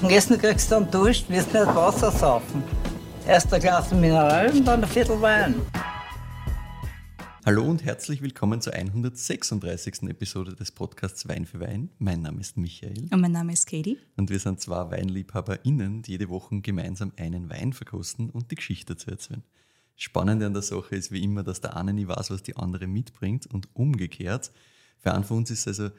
Und Essen kriegst du dann Dusch, wirst nicht Wasser saufen. Erst ein Glas Mineral und dann ein Viertel Wein. Hallo und herzlich willkommen zur 136. Episode des Podcasts Wein für Wein. Mein Name ist Michael. Und mein Name ist Katie. Und wir sind zwei WeinliebhaberInnen, die jede Woche gemeinsam einen Wein verkosten und die Geschichte dazu erzählen. Spannend an der Sache ist wie immer, dass der eine nie weiß, was die andere mitbringt und umgekehrt. Für einen von uns ist es also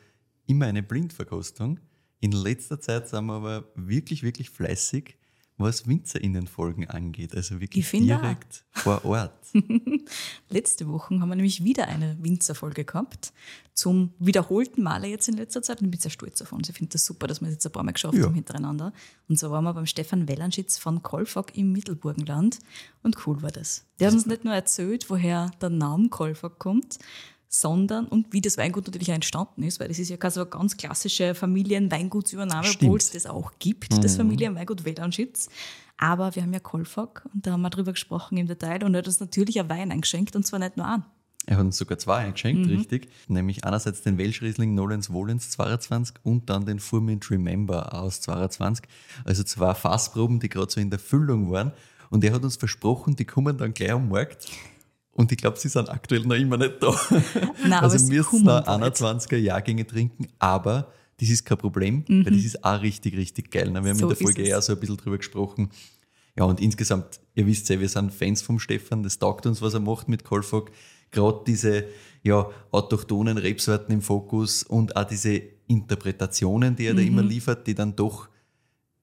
immer eine Blindverkostung. In letzter Zeit sind wir aber wirklich, wirklich fleißig, was WinzerInnen-Folgen angeht. Also wirklich direkt auch. vor Ort. Letzte Woche haben wir nämlich wieder eine Winzerfolge gehabt. Zum wiederholten Male jetzt in letzter Zeit. Und ich bin sehr stolz auf uns. Ich finde das super, dass wir es jetzt ein paar Mal geschafft ja. haben hintereinander. Und so waren wir beim Stefan Wellanschitz von Kolfag im Mittelburgenland. Und cool war das. Der hat uns nicht nur erzählt, woher der Name Kolfag kommt, sondern und wie das Weingut natürlich auch entstanden ist, weil das ist ja keine so eine ganz klassische Familienweingutsübernahme, obwohl es das auch gibt, mhm. das Familienweingut Wellanschitz. Aber wir haben ja Kolfag und da haben wir drüber gesprochen im Detail und er hat uns natürlich ein Wein eingeschenkt und zwar nicht nur einen. Er hat uns sogar zwei eingeschenkt, mhm. richtig. Nämlich einerseits den Welsh Riesling Nolens Wohlens 22 und dann den Furmint Remember aus 22. Also zwei Fassproben, die gerade so in der Füllung waren. Und er hat uns versprochen, die kommen dann gleich am Markt. Und ich glaube, sie sind aktuell noch immer nicht da. Nein, also wir müssen noch 21er Jahrgänge trinken, aber das ist kein Problem, mhm. weil das ist auch richtig, richtig geil. Wir haben so in der Folge eher so ein bisschen drüber gesprochen. Ja, und insgesamt, ihr wisst ja, wir sind Fans vom Stefan, das taugt uns, was er macht mit Kolfog. Gerade diese ja, autochthonen Rebsorten im Fokus und auch diese Interpretationen, die er mhm. da immer liefert, die dann doch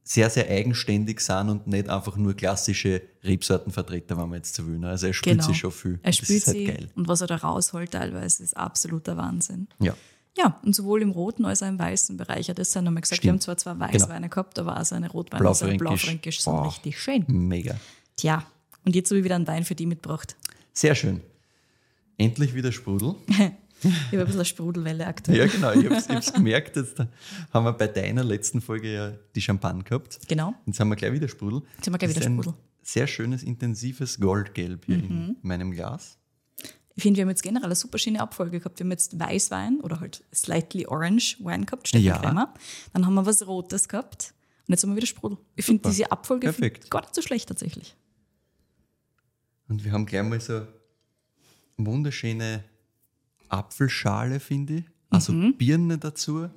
sehr, sehr eigenständig sind und nicht einfach nur klassische Rebsortenvertreter, wenn man jetzt so will. Ne? Also er spürt genau. sich schon viel. Er spürt halt sie geil. und was er da rausholt teilweise ist absoluter Wahnsinn. Ja. Ja, und sowohl im roten als auch im weißen Bereich hat es dann nochmal gesagt, Stimmt. wir haben zwar zwei genau. Weißweine genau. gehabt, aber auch so eine Rotweine Blaufränkisch. und Blaufränkisch sind Boah. richtig schön. Mega. Tja, und jetzt habe ich wieder einen Wein für die mitgebracht. Sehr schön. Endlich wieder Sprudel. Ich habe ein bisschen eine Sprudelwelle aktuell. Ja, genau. Ich habe es gemerkt. Jetzt haben wir bei deiner letzten Folge ja die Champagne gehabt. Genau. Jetzt haben wir gleich wieder Sprudel. Jetzt haben wir gleich wieder Sprudel. sehr schönes, intensives Goldgelb hier mhm. in meinem Glas. Ich finde, wir haben jetzt generell eine super schöne Abfolge gehabt. Wir haben jetzt Weißwein oder halt slightly orange Wein gehabt, statt ja. Dann haben wir was Rotes gehabt und jetzt haben wir wieder Sprudel. Ich finde diese Abfolge gar nicht so schlecht tatsächlich. Und wir haben gleich mal so wunderschöne Apfelschale, finde ich. Also mhm. Birne dazu.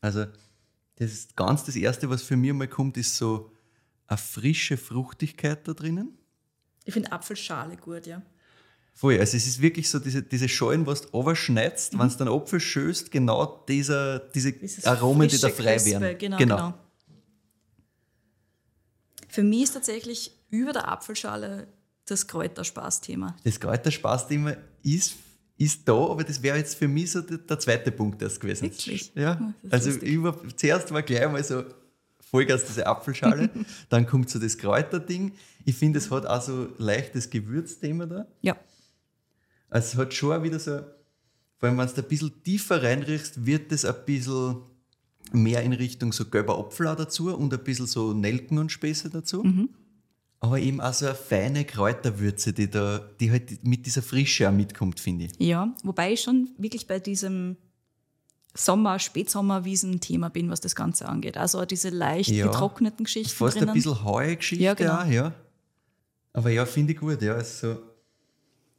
Also, das ist ganz das Erste, was für mich mal kommt, ist so eine frische Fruchtigkeit da drinnen. Ich finde Apfelschale gut, ja. Voll, also es ist wirklich so diese, diese Schalen, was du overschneidest, mhm. wenn es dann Apfel schöst, genau dieser, diese Dieses Aromen, die da frei Crispe, werden. Genau, genau. genau. Für mich ist tatsächlich über der Apfelschale das Kräuterspaß-Thema. Das Kräuterspaß-Thema ist ist da, aber das wäre jetzt für mich so der, der zweite Punkt erst gewesen. Wirklich? Ja. Also über, zuerst war gleich mal so Vollgas diese Apfelschale, dann kommt so das Kräuterding. Ich finde, es hat auch so leichtes Gewürzthema da. Ja. Also es hat schon wieder so, vor allem wenn du ein bisschen tiefer reinriechst, wird es ein bisschen mehr in Richtung so gelber Apfel auch dazu und ein bisschen so Nelken und Späße dazu. Mhm aber eben auch so eine feine Kräuterwürze, die da, die halt mit dieser Frische auch mitkommt, finde ich. Ja, wobei ich schon wirklich bei diesem Sommer, Spätsommerwiesen-Thema bin, was das Ganze angeht. Also diese leicht ja, getrockneten Geschichten. Fast drinnen. ein bisschen Heugeschichte ja, genau. auch, ja. Aber ja, finde ich gut, ja. Also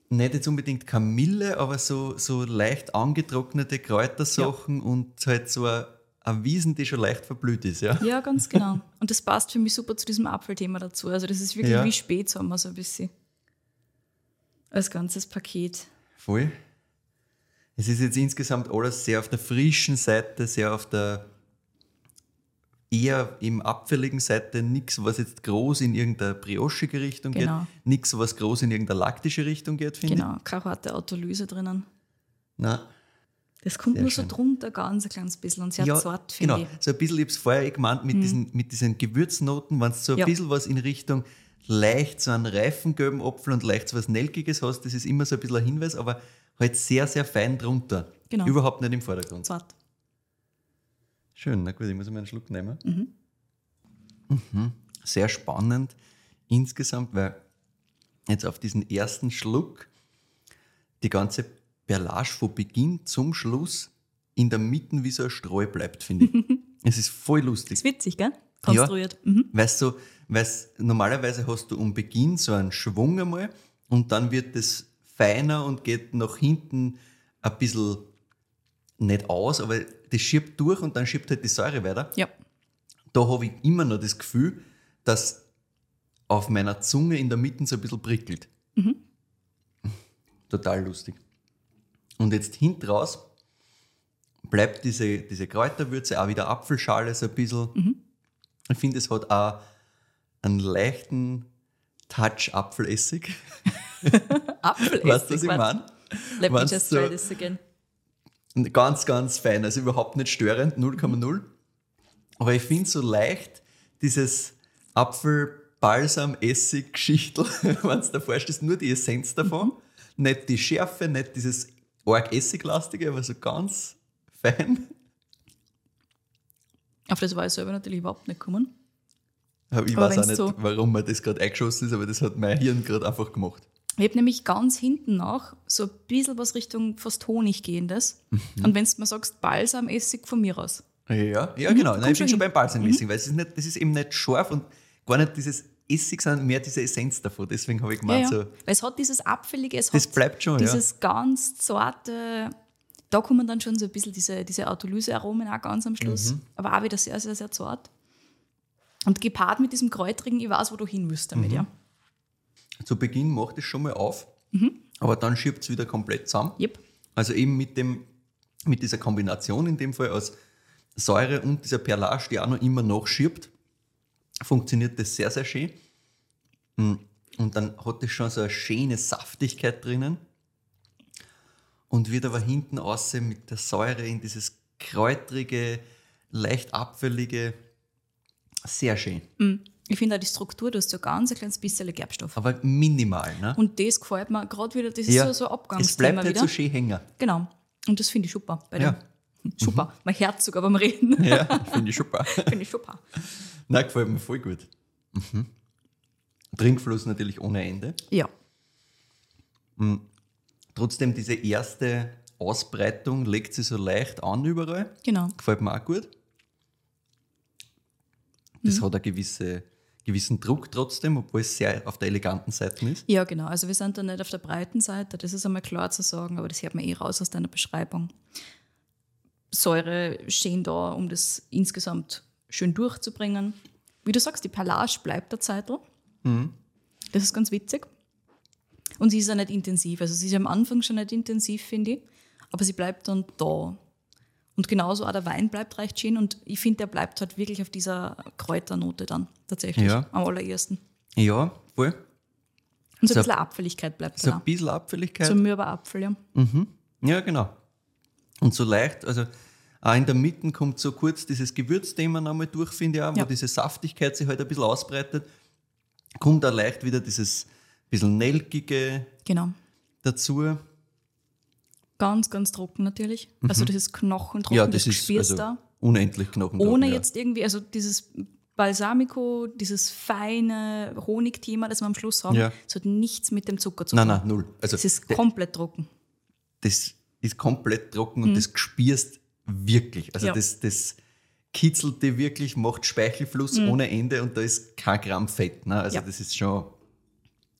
nicht jetzt unbedingt Kamille, aber so, so leicht angetrocknete Kräutersachen ja. und halt so ein eine Wiesen, die schon leicht verblüht ist, ja? Ja, ganz genau. Und das passt für mich super zu diesem Apfelthema dazu. Also das ist wirklich ja. wie Spätsommer so ein bisschen. Als ganzes Paket. Voll. Es ist jetzt insgesamt alles sehr auf der frischen Seite, sehr auf der eher im abfälligen Seite, nichts, was jetzt groß in irgendeine briochige Richtung genau. geht, nichts, was groß in irgendeine laktische Richtung geht, finde genau. ich. Genau, keine harte Autolyse drinnen. Nein. Das kommt Sehr nur schön. so drunter, ganz ein kleines bisschen und sehr ja, zart, finde genau. ich. So ein bisschen, ich habe es vorher gemeint, mit, mhm. diesen, mit diesen Gewürznoten, wenn du so ein ja. bisschen was in Richtung leicht so einen reifen gelben Apfel und leicht so was Nelkiges hast, das ist immer so ein bisschen ein Hinweis, aber halt sehr, sehr fein drunter. Genau. Überhaupt nicht im Vordergrund. Zart. Schön, na gut, ich muss mal einen Schluck nehmen. Mhm. Mhm. Sehr spannend insgesamt, weil jetzt auf diesen ersten Schluck die ganze Perlage von Beginn zum Schluss in der Mitte wie so ein Streu bleibt, finde ich. es ist voll lustig. Das ist witzig, gell? konstruiert. Mhm. Weißt du, weißt, normalerweise hast du um Beginn so einen Schwung einmal und dann wird es feiner und geht nach hinten ein bisschen nicht aus, aber das schiebt durch und dann schiebt halt die Säure weiter. Ja. Da habe ich immer noch das Gefühl, dass auf meiner Zunge in der Mitte so ein bisschen prickelt. Total lustig. Und jetzt hinten raus bleibt diese, diese Kräuterwürze, auch wieder Apfelschale so ein bisschen. Ich finde, es hat auch einen leichten Touch Apfelessig. Apfelessig. Weißt du, was ich meine? Let me just try this again. Ganz, ganz fein, also überhaupt nicht störend, 0,0. Aber ich finde so leicht dieses Apfel-Balsam-Essig-Geschichtel, wenn du dir vorstellst, nur die Essenz davon, nicht die Schärfe, nicht dieses arg Essiglastige, aber so ganz fein. Auf das war ich selber natürlich überhaupt nicht gekommen. Aber ich Aber weiß auch nicht, so- warum mir das gerade eingeschossen ist, aber das hat mein Hirn gerade einfach gemacht. Ich habe nämlich ganz hinten noch so ein bisschen was Richtung fast Honig gehendes. Mhm. Und wenn du mir sagst, Balsamessig von mir aus. Ja, ja genau. Nein, komm ich bin schon hin. beim Balsamessig, weil es ist, nicht, das ist eben nicht scharf und gar nicht dieses Essig, sondern mehr diese Essenz davon. Deswegen habe ich Ja, gemeint, ja. so, Weil es hat dieses Apfelige, es Das hat bleibt schon, ja. dieses ganz zarte, da kommen dann schon so ein bisschen diese, diese Autolyse-Aromen auch ganz am Schluss. Mhm. Aber auch wieder sehr, sehr, sehr zart. Und gepaart mit diesem Kräutrigen, ich weiß, wo du hin willst damit, Mhm. ja. zu Beginn macht es schon mal auf, aber dann schiebt es wieder komplett zusammen. Yep. Also eben mit, dem, mit dieser Kombination in dem Fall aus Säure und dieser Perlage, die auch noch immer nachschiebt, funktioniert das sehr, sehr schön. Mm, Und dann hat es schon so eine schöne Saftigkeit drinnen und wird aber hinten außen mit der Säure in dieses kräutrige, leicht abfällige, sehr schön. Ich finde auch die Struktur, du hast so ganz ein kleines bisschen Gerbstoff. Aber minimal. Ne? Und das gefällt mir gerade wieder, das ist Ja, so, so ein es Abgangsthema bleibt halt wieder. so schön hängen. Genau. Und das finde ich super. Bei Ja. dem. Super. Mein Herz sogar beim Reden. Ja, finde ich super. finde ich super. Nein, gefällt mir voll gut. Mhm. Trinkfluss natürlich ohne Ende. Ja. Trotzdem diese erste Ausbreitung legt sie so leicht an überall. Genau. Gefällt mir auch gut. Das hat einen gewisse, gewissen Druck trotzdem, obwohl es sehr auf der eleganten Seite ist. Ja, genau. Also wir sind da nicht auf der breiten Seite, das ist einmal klar zu sagen, aber das hört man eh raus aus deiner Beschreibung. Säure schön da, um das insgesamt schön durchzubringen. Wie du sagst, die Perlage bleibt der Zeitl. Das ist ganz witzig. Und sie ist ja nicht intensiv. Also sie ist am Anfang schon nicht intensiv, finde ich. Aber sie bleibt dann da. Und genauso auch der Wein bleibt recht schön. Und ich finde, der bleibt halt wirklich auf dieser Kräuternote dann tatsächlich Ja. am allerersten. Ja, voll. Und so So- ein bisschen Abfälligkeit bleibt So da. ein bisschen Abfälligkeit. So mürber Apfel, ja. Ja, genau. Und so leicht, also auch in der Mitte kommt so kurz dieses Gewürzthema nochmal durch, finde ich auch, wo Ja. diese Saftigkeit sich halt ein bisschen ausbreitet. Kommt auch leicht wieder dieses bisschen Nelkige Genau. dazu. Ganz, ganz trocken natürlich. Also das ist knochentrocken, Mhm. Ja, das, das ist also da. unendlich Knochen. Ohne ja. jetzt irgendwie, also dieses Balsamico, dieses feine Honigthema, das wir am Schluss haben, Ja. das hat nichts mit dem Zucker zu Nein, tun. nein, null. Also Es ist komplett trocken. das ist komplett trocken und das spürst wirklich. Also Mhm. Ja. das, das kitzelt dir wirklich, macht Speichelfluss ohne Ende und da ist kein Gramm Fett. Ne? Also Mhm. Ja. das ist schon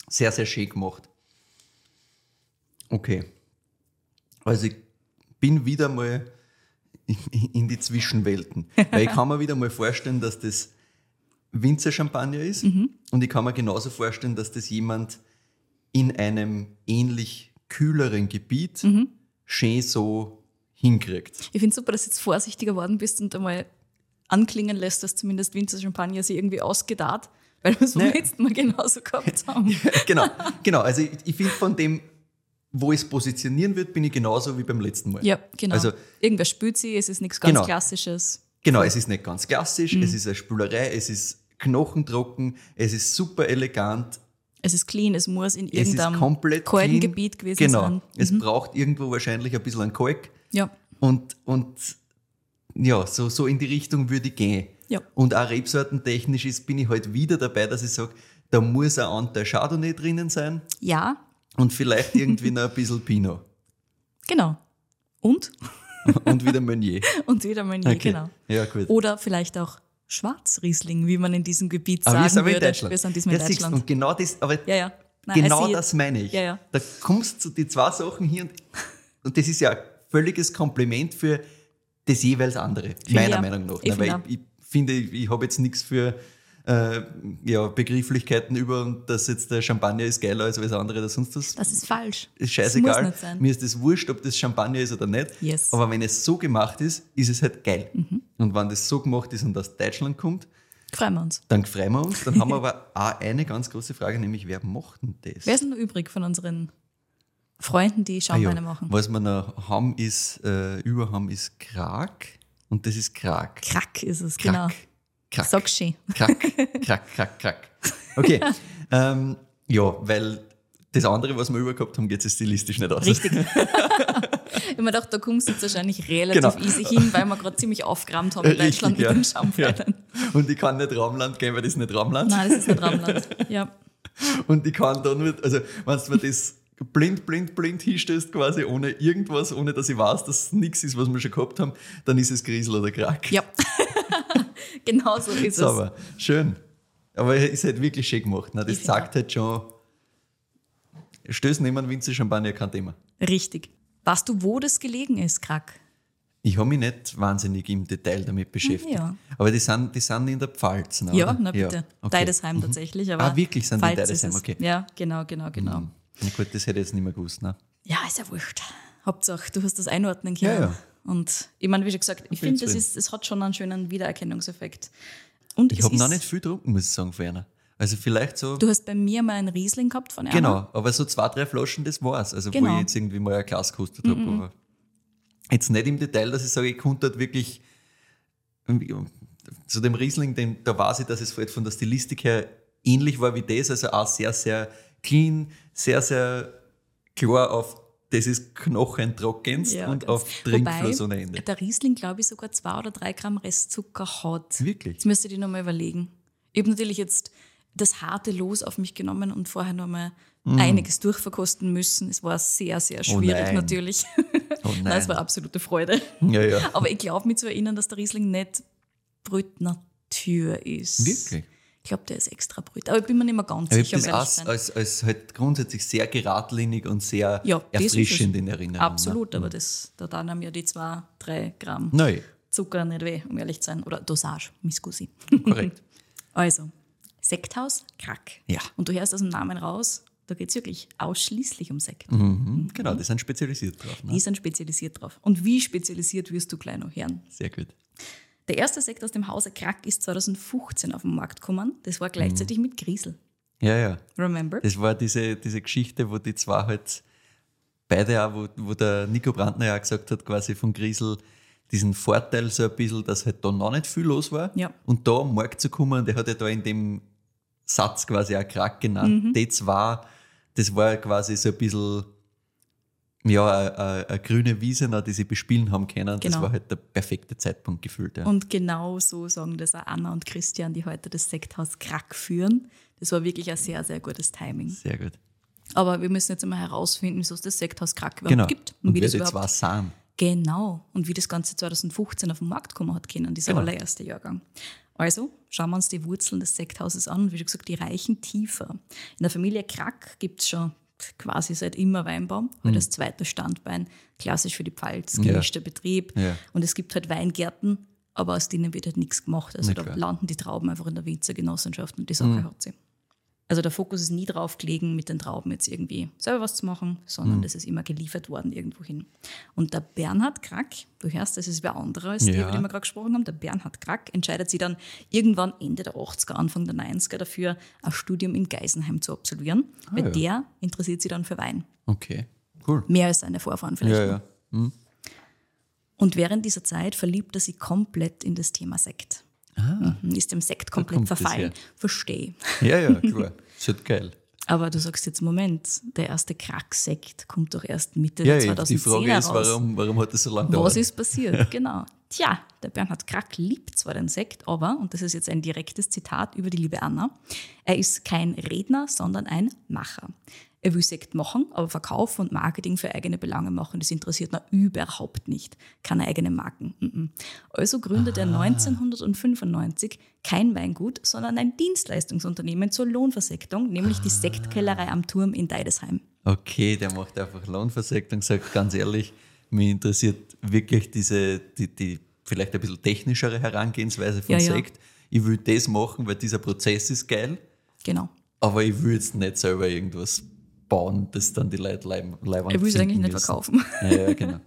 sehr, sehr schön gemacht. Okay. Also ich bin wieder mal in, in die Zwischenwelten. Weil ich kann mir wieder mal vorstellen, dass das Winzer-Champagner ist Mhm. und ich kann mir genauso vorstellen, dass das jemand in einem ähnlich kühleren Gebiet Mhm. schön so hinkriegt. Ich finde super, dass du jetzt vorsichtiger geworden bist und einmal anklingen lässt, dass zumindest Winzer Champagner sie irgendwie ausgedarrt, weil wir es beim Nee. letzten Mal genauso gehabt haben. genau, genau. Also ich, ich finde von dem, wo ich es positionieren wird, bin ich genauso wie beim letzten Mal. Ja, genau. Also Irgendwer spürt sie, es ist nichts ganz Genau. Klassisches. Genau, es ist nicht ganz klassisch, Mhm. es ist eine Spülerei, es ist knochentrocken, es ist super elegant, Es ist clean, es muss in es irgendeinem kalten. Gebiet gewesen genau. sein. Mhm. Es braucht irgendwo wahrscheinlich ein bisschen einen Kalk Ja, und, und ja, so, so in die Richtung würde ich gehen. Ja. Und auch rebsortentechnisch ist, bin ich halt wieder dabei, dass ich sage, da muss ein Anteil Chardonnay drinnen sein ja, und vielleicht irgendwie noch ein bisschen Pinot genau. Und? und wieder Meunier. Und wieder mal nie, Okay. genau. Ja, gut. Oder vielleicht auch Schwarzriesling, wie man in diesem Gebiet Aber wir sagen aber in würde. Deutschland. Wir sind diesmal in Ja, Deutschland. Und genau das, aber Ja, ja. Nein, genau das meine ich. Ja, ja. Da kommst du die zwei Sachen hier und, und das ist ja völliges Kompliment für das jeweils andere, meiner ja. Meinung nach. Ich auch. ich, ich finde, ich, ich habe jetzt nichts für äh, ja, Begrifflichkeiten über und dass jetzt der Champagner ist geiler als alles andere oder sonst was. Das ist falsch. ist scheißegal. Mir ist das wurscht, ob das Champagner ist oder nicht. Yes. Aber wenn es so gemacht ist, ist es halt geil. Mhm. Und wenn das so gemacht ist und aus Deutschland kommt, Freuen wir uns. dann freuen wir uns. Dann haben wir aber auch eine ganz große Frage, nämlich wer macht denn das? Wer ist denn übrig von unseren Freunden, die Ah Schaumweine ja, machen? Was wir noch haben, ist, äh, über haben, ist Krag. Und das ist Krag. Krack ist es, Krack. genau. Krack. Sag schön. Krack, krack, krack, krack. Okay. ähm, ja, weil das andere, was wir übergehabt haben, geht es stilistisch nicht aus. Richtig. ich mir gedacht, da kommst du jetzt wahrscheinlich relativ Genau. easy hin, weil wir gerade ziemlich aufgerammt haben in Richtig, Deutschland mit ja. den Schaumweinen. Ja. Und ich kann nicht Raumland gehen, weil das ist nicht Raumland. Nein, das ist nicht Raumland. Ja. Und ich kann da nur, also wenn du mir das blind, blind, blind hinstellst, quasi ohne irgendwas, ohne dass ich weiß, dass es nichts ist, was wir schon gehabt haben, dann ist es Griesel oder Krack. ja. genau so ist es. Sauber. Schön. Aber es ist halt wirklich schön gemacht. Ne? Das Ich sagt halt schon, stößt niemand Winzer Champagner kein Thema. Richtig. Weißt du, wo das gelegen ist, Krack? Ich habe mich nicht wahnsinnig im Detail damit beschäftigt. Ja. Aber die sind, die sind in der Pfalz. Ne, Ja, na bitte. okay. Deidesheim tatsächlich. Aber Ah, wirklich sind die Pfalz ist Deidesheim, es. okay. Ja, genau, genau, genau. Na gut, das hätte ich jetzt nicht mehr gewusst. Ne? Ja, ist ja wurscht. Hauptsache, du hast das einordnen können. Ja, ja. Und ich meine, wie schon gesagt, ich finde, das hat schon einen schönen Wiedererkennungseffekt. Und Ich es habe noch nicht viel getrunken, muss ich sagen, für einer. Also vielleicht so. Du hast bei mir mal einen Riesling gehabt von Erna. Genau, aber so zwei, drei Flaschen, das war's. Also wo Genau. ich jetzt irgendwie mal ein Glas gekostet habe. Aber jetzt nicht im Detail, dass ich sage, ich konnte halt wirklich zu dem Riesling, den, da weiß ich, dass es halt von der Stilistik her ähnlich war wie das, also auch sehr, sehr clean, sehr, sehr klar auf das ist knochentrockenst Ja, und auf Trinkfluss ohne Ende. der Riesling, glaube ich, sogar zwei oder drei Gramm Restzucker hat. Wirklich? Jetzt müsste ich nochmal überlegen. Ich habe natürlich jetzt das harte Los auf mich genommen und vorher nochmal einiges durchverkosten müssen. Es war sehr, sehr schwierig Mm. nein. natürlich. Oh Nein, nein. es war absolute Freude. ja, ja. Aber ich glaube mich zu erinnern, dass der Riesling nicht Brüt Natur ist. Wirklich? Ich glaube, der ist extra Brüt. Aber ich bin mir nicht mehr ganz Ich sicher, um habe das als, als, halt grundsätzlich sehr geradlinig und sehr Ja, erfrischend in Erinnerung. Absolut, Ne? aber das, da dann haben ja die zwei, drei Gramm Nein, Zucker nicht weh, um ehrlich zu sein. Oder Dosage, Miscusi. korrekt. Also, Sekthaus, Krack. Ja. Und du hörst aus dem Namen raus, da geht es wirklich ausschließlich um Sekt. Mhm, genau, die sind spezialisiert drauf. Ne? Die sind spezialisiert drauf. Und wie spezialisiert wirst du noch hören? Sehr gut. Der erste Sekt aus dem Hause Krack ist 2015 auf den Markt gekommen. Das war gleichzeitig mit Griesel. Ja, ja. Remember? Das war diese, diese Geschichte, wo die zwei halt beide auch, wo, wo der Nico Brandner ja auch gesagt hat, quasi von Griesel, diesen Vorteil so ein bisschen, dass halt da noch nicht viel los war. Ja. Und da am Markt zu kommen, der hat ja da in dem Satz quasi auch Krack genannt. Mhm. Die zwei, das war quasi so ein bisschen, ja, eine, grüne Wiese, noch, die sie bespielen haben können. Das Genau. war halt der perfekte Zeitpunkt gefühlt. Ja. Und genau so sagen das auch Anna und Christian, die heute das Sekthaus Krack führen. Das war wirklich ein sehr, sehr gutes Timing. Sehr gut. Aber wir müssen jetzt einmal herausfinden, wieso es das Sekthaus Krack überhaupt Genau. gibt. Und, wie wer das überhaupt zwei sind. Genau. Und wie das Ganze 2015 auf den Markt kommen hat können, dieser Genau. allererste Jahrgang. Also schauen wir uns die Wurzeln des Sekthauses an. Wie schon gesagt, die reichen tiefer. In der Familie Krack gibt es schon quasi seit immer Weinbaum, halt das zweite Standbein, klassisch für die Pfalz, Mhm. Ja. gemischter Betrieb. Ja. Und es gibt halt Weingärten, aber aus denen wird halt nichts gemacht. Also Na da klar. landen die Trauben einfach in der Winzergenossenschaft und die Sache Mhm. hat sie. Also der Fokus ist nie drauf gelegen, mit den Trauben jetzt irgendwie selber was zu machen, sondern Mhm. das ist immer geliefert worden irgendwo hin. Und der Bernhard Krack, du hörst, das ist wer anderer als die, Ja. über die wir gerade gesprochen haben, der Bernhard Krack entscheidet sich dann irgendwann Ende der 80er, Anfang der 90er dafür, ein Studium in Geisenheim zu absolvieren, weil Ah, ja. der interessiert sich dann für Wein. Okay, cool. Mehr als seine Vorfahren vielleicht. Ja, ja. Und während dieser Zeit verliebt er sich komplett in das Thema Sekt. Mhm, Ist dem Sekt komplett Ah. verfallen. Verstehe. Ja, ja, klar. Ist halt geil. Aber du sagst jetzt, Moment, der erste Krack-Sekt kommt doch erst Mitte Ja, der ja, 2010 die Frage ist, warum, warum hat das so lange Was gedauert? ist passiert? genau. Tja, der Bernhard Krack liebt zwar den Sekt, aber, und das ist jetzt ein direktes Zitat über die liebe Anna, er ist kein Redner, sondern ein Macher. Er will Sekt machen, aber Verkauf und Marketing für eigene Belange machen, das interessiert ihn überhaupt nicht. Keine eigenen Marken. Also gründet er 1995 kein Weingut, sondern ein Dienstleistungsunternehmen zur Lohnversektung, nämlich die Sektkellerei am Turm in Deidesheim. Okay, der macht einfach Lohnversektung, sagt ganz ehrlich, mich interessiert wirklich diese, die, die vielleicht ein bisschen technischere Herangehensweise von Ja, ja. Sekt. Ich will das machen, weil dieser Prozess ist geil, Genau. aber ich will jetzt nicht selber irgendwas bauen, das dann die Leute leib, leibend Er will es eigentlich nicht müssen. verkaufen. Ja, ja, genau.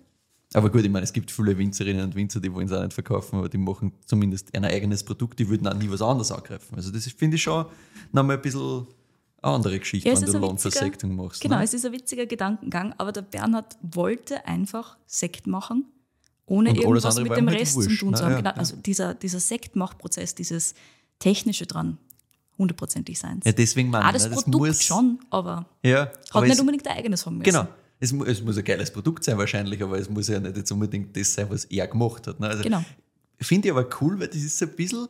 Aber gut, ich meine, es gibt viele Winzerinnen und Winzer, die wollen es auch nicht verkaufen, aber die machen zumindest ein eigenes Produkt, die würden auch nie was anderes angreifen. Also das finde ich schon nochmal ein bisschen eine andere Geschichte, Ja, wenn du Lohnversektung machst. Genau, ne? es ist ein witziger Gedankengang, aber der Bernhard wollte einfach Sekt machen, ohne Und irgendwas mit dem halt Rest wurscht, zu tun ne? zu haben. Ja, genau, ja. Also dieser, dieser Sektmachprozess, dieses Technische dran, hundertprozentig sein. Ja, deswegen Auch ich, das ne, das Produkt muss- schon, aber Ja, hat aber nicht es, unbedingt ein eigenes haben müssen. Genau. Es, es muss ein geiles Produkt sein wahrscheinlich, aber es muss ja nicht jetzt unbedingt das sein, was er gemacht hat. Ne? Also, Genau. Finde ich aber cool, weil das ist ein bisschen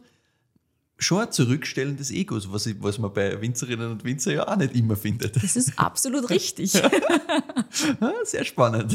schon ein Zurückstellen des Egos, was, ich, was man bei Winzerinnen und Winzer ja auch nicht immer findet. Das ist absolut richtig. Ah, Sehr spannend.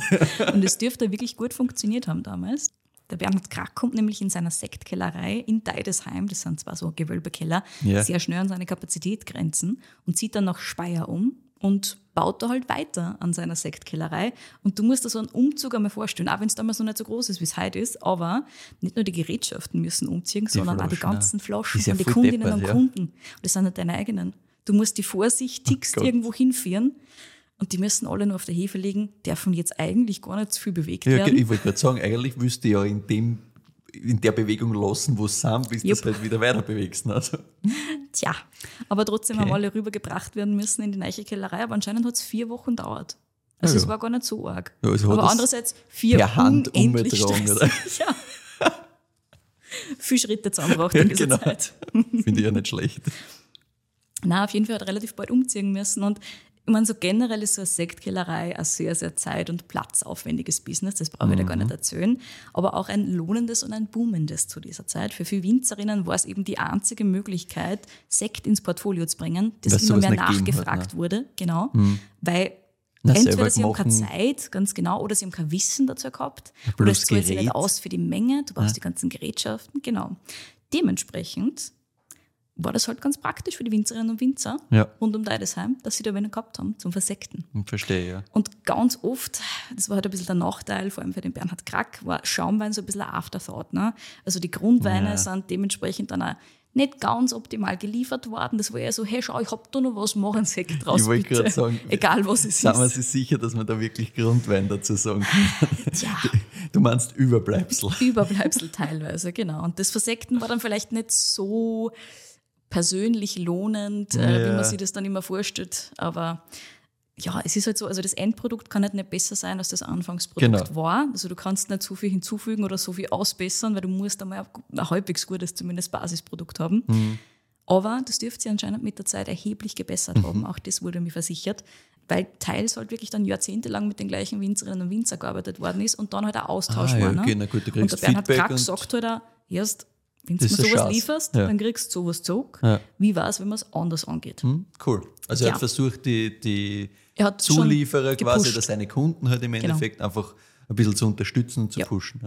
Und es dürfte wirklich gut funktioniert haben damals. Der Bernhard Krack kommt nämlich in seiner Sektkellerei in Deidesheim, das sind zwar so Gewölbekeller, Ja. sehr schnell an seine Kapazitätgrenzen und zieht dann nach Speyer um und baut da halt weiter an seiner Sektkellerei. Und du musst dir so einen Umzug einmal vorstellen, auch wenn es damals noch nicht so groß ist, wie es heute ist, aber nicht nur die Gerätschaften müssen umziehen, sondern auch die Flaschen, ganzen ja. Flaschen Ist ja von den Kundinnen deppert, und ja. Kunden. Und das sind nicht deine eigenen. Du musst die vorsichtigst Gott. irgendwo hinführen und die müssen alle nur auf der Hefe liegen, dürfen jetzt eigentlich gar nicht zu viel bewegt Ja, werden. ich wollte gerade sagen, eigentlich wüsste ich ja in, dem, in der Bewegung lassen, wo es sind, bis du es Jupp. halt wieder weiter bewegst. ne? Also, Tja, aber trotzdem Okay. haben alle rübergebracht werden müssen in die neue Kellerei, aber anscheinend hat es vier Wochen gedauert. Also Ja, es ja. war gar nicht so arg. Ja, also aber das andererseits vier per Hand unendlich. Ja. Viel Schritte zusammengebracht in dieser genau. Zeit. Finde ich ja nicht schlecht. Na, auf jeden Fall hat er relativ bald umziehen müssen und ich meine, so generell ist so eine Sektkellerei ein sehr, sehr zeit- und platzaufwendiges Business, das brauche ich da gar Mhm. nicht erzählen, aber auch ein lohnendes und ein boomendes zu dieser Zeit. Für viele Winzerinnen war es eben die einzige Möglichkeit, Sekt ins Portfolio zu bringen, das Weil's immer mehr gegeben hat, nachgefragt ne? wurde, genau, weil Na, entweder sie haben keine. Zeit, ganz genau, oder sie haben kein Wissen dazu gehabt, oder Plus es zahlt sich nicht aus für die Menge, du brauchst die ganzen Gerätschaften, genau. Dementsprechend war das halt ganz praktisch für die Winzerinnen und Winzer Ja. rund um Deidesheim, dass sie da wenig gehabt haben zum Versekten. Verstehe, ja. Und ganz oft, das war halt ein bisschen der Nachteil, vor allem für den Bernhard Krack, war Schaumwein so ein bisschen ein Afterthought. Ne? Also die Grundweine Ja. sind dementsprechend dann auch nicht ganz optimal geliefert worden. Das war eher so, hey, schau, ich hab da noch was, mach einen Sekt draus, Ich wollte gerade sagen, Egal was es Sind wir ist. sich sicher, dass wir da wirklich Grundwein dazu sagen können? Tja, Du meinst Überbleibsel. Überbleibsel teilweise, genau. Und das Versekten war dann vielleicht nicht so persönlich lohnend, äh, wie Ja. man sich das dann immer vorstellt. Aber ja, es ist halt so, also das Endprodukt kann halt nicht besser sein, als das Anfangsprodukt Genau. war. Also du kannst nicht so viel hinzufügen oder so viel ausbessern, weil du musst einmal ein, halbwegs gutes, zumindest Basisprodukt haben. Mhm. Aber das dürfte sich anscheinend mit der Zeit erheblich gebessert Mhm. haben. Auch das wurde mir versichert, weil teils halt wirklich dann jahrzehntelang mit den gleichen Winzerinnen und Winzer gearbeitet worden ist und dann halt ein Austausch Ah, ja, war. Ne? okay, na gut, und der Bernhard Feedback Krack sagt halt auch, erst, wenn du mir sowas Chance. lieferst, Ja. dann kriegst du sowas zurück. Ja. Wie war es, wenn man es anders angeht? Hm, cool. Also er hat versucht, die, die Er Zulieferer quasi, oder seine Kunden halt im Genau. Endeffekt einfach ein bisschen zu unterstützen und zu pushen.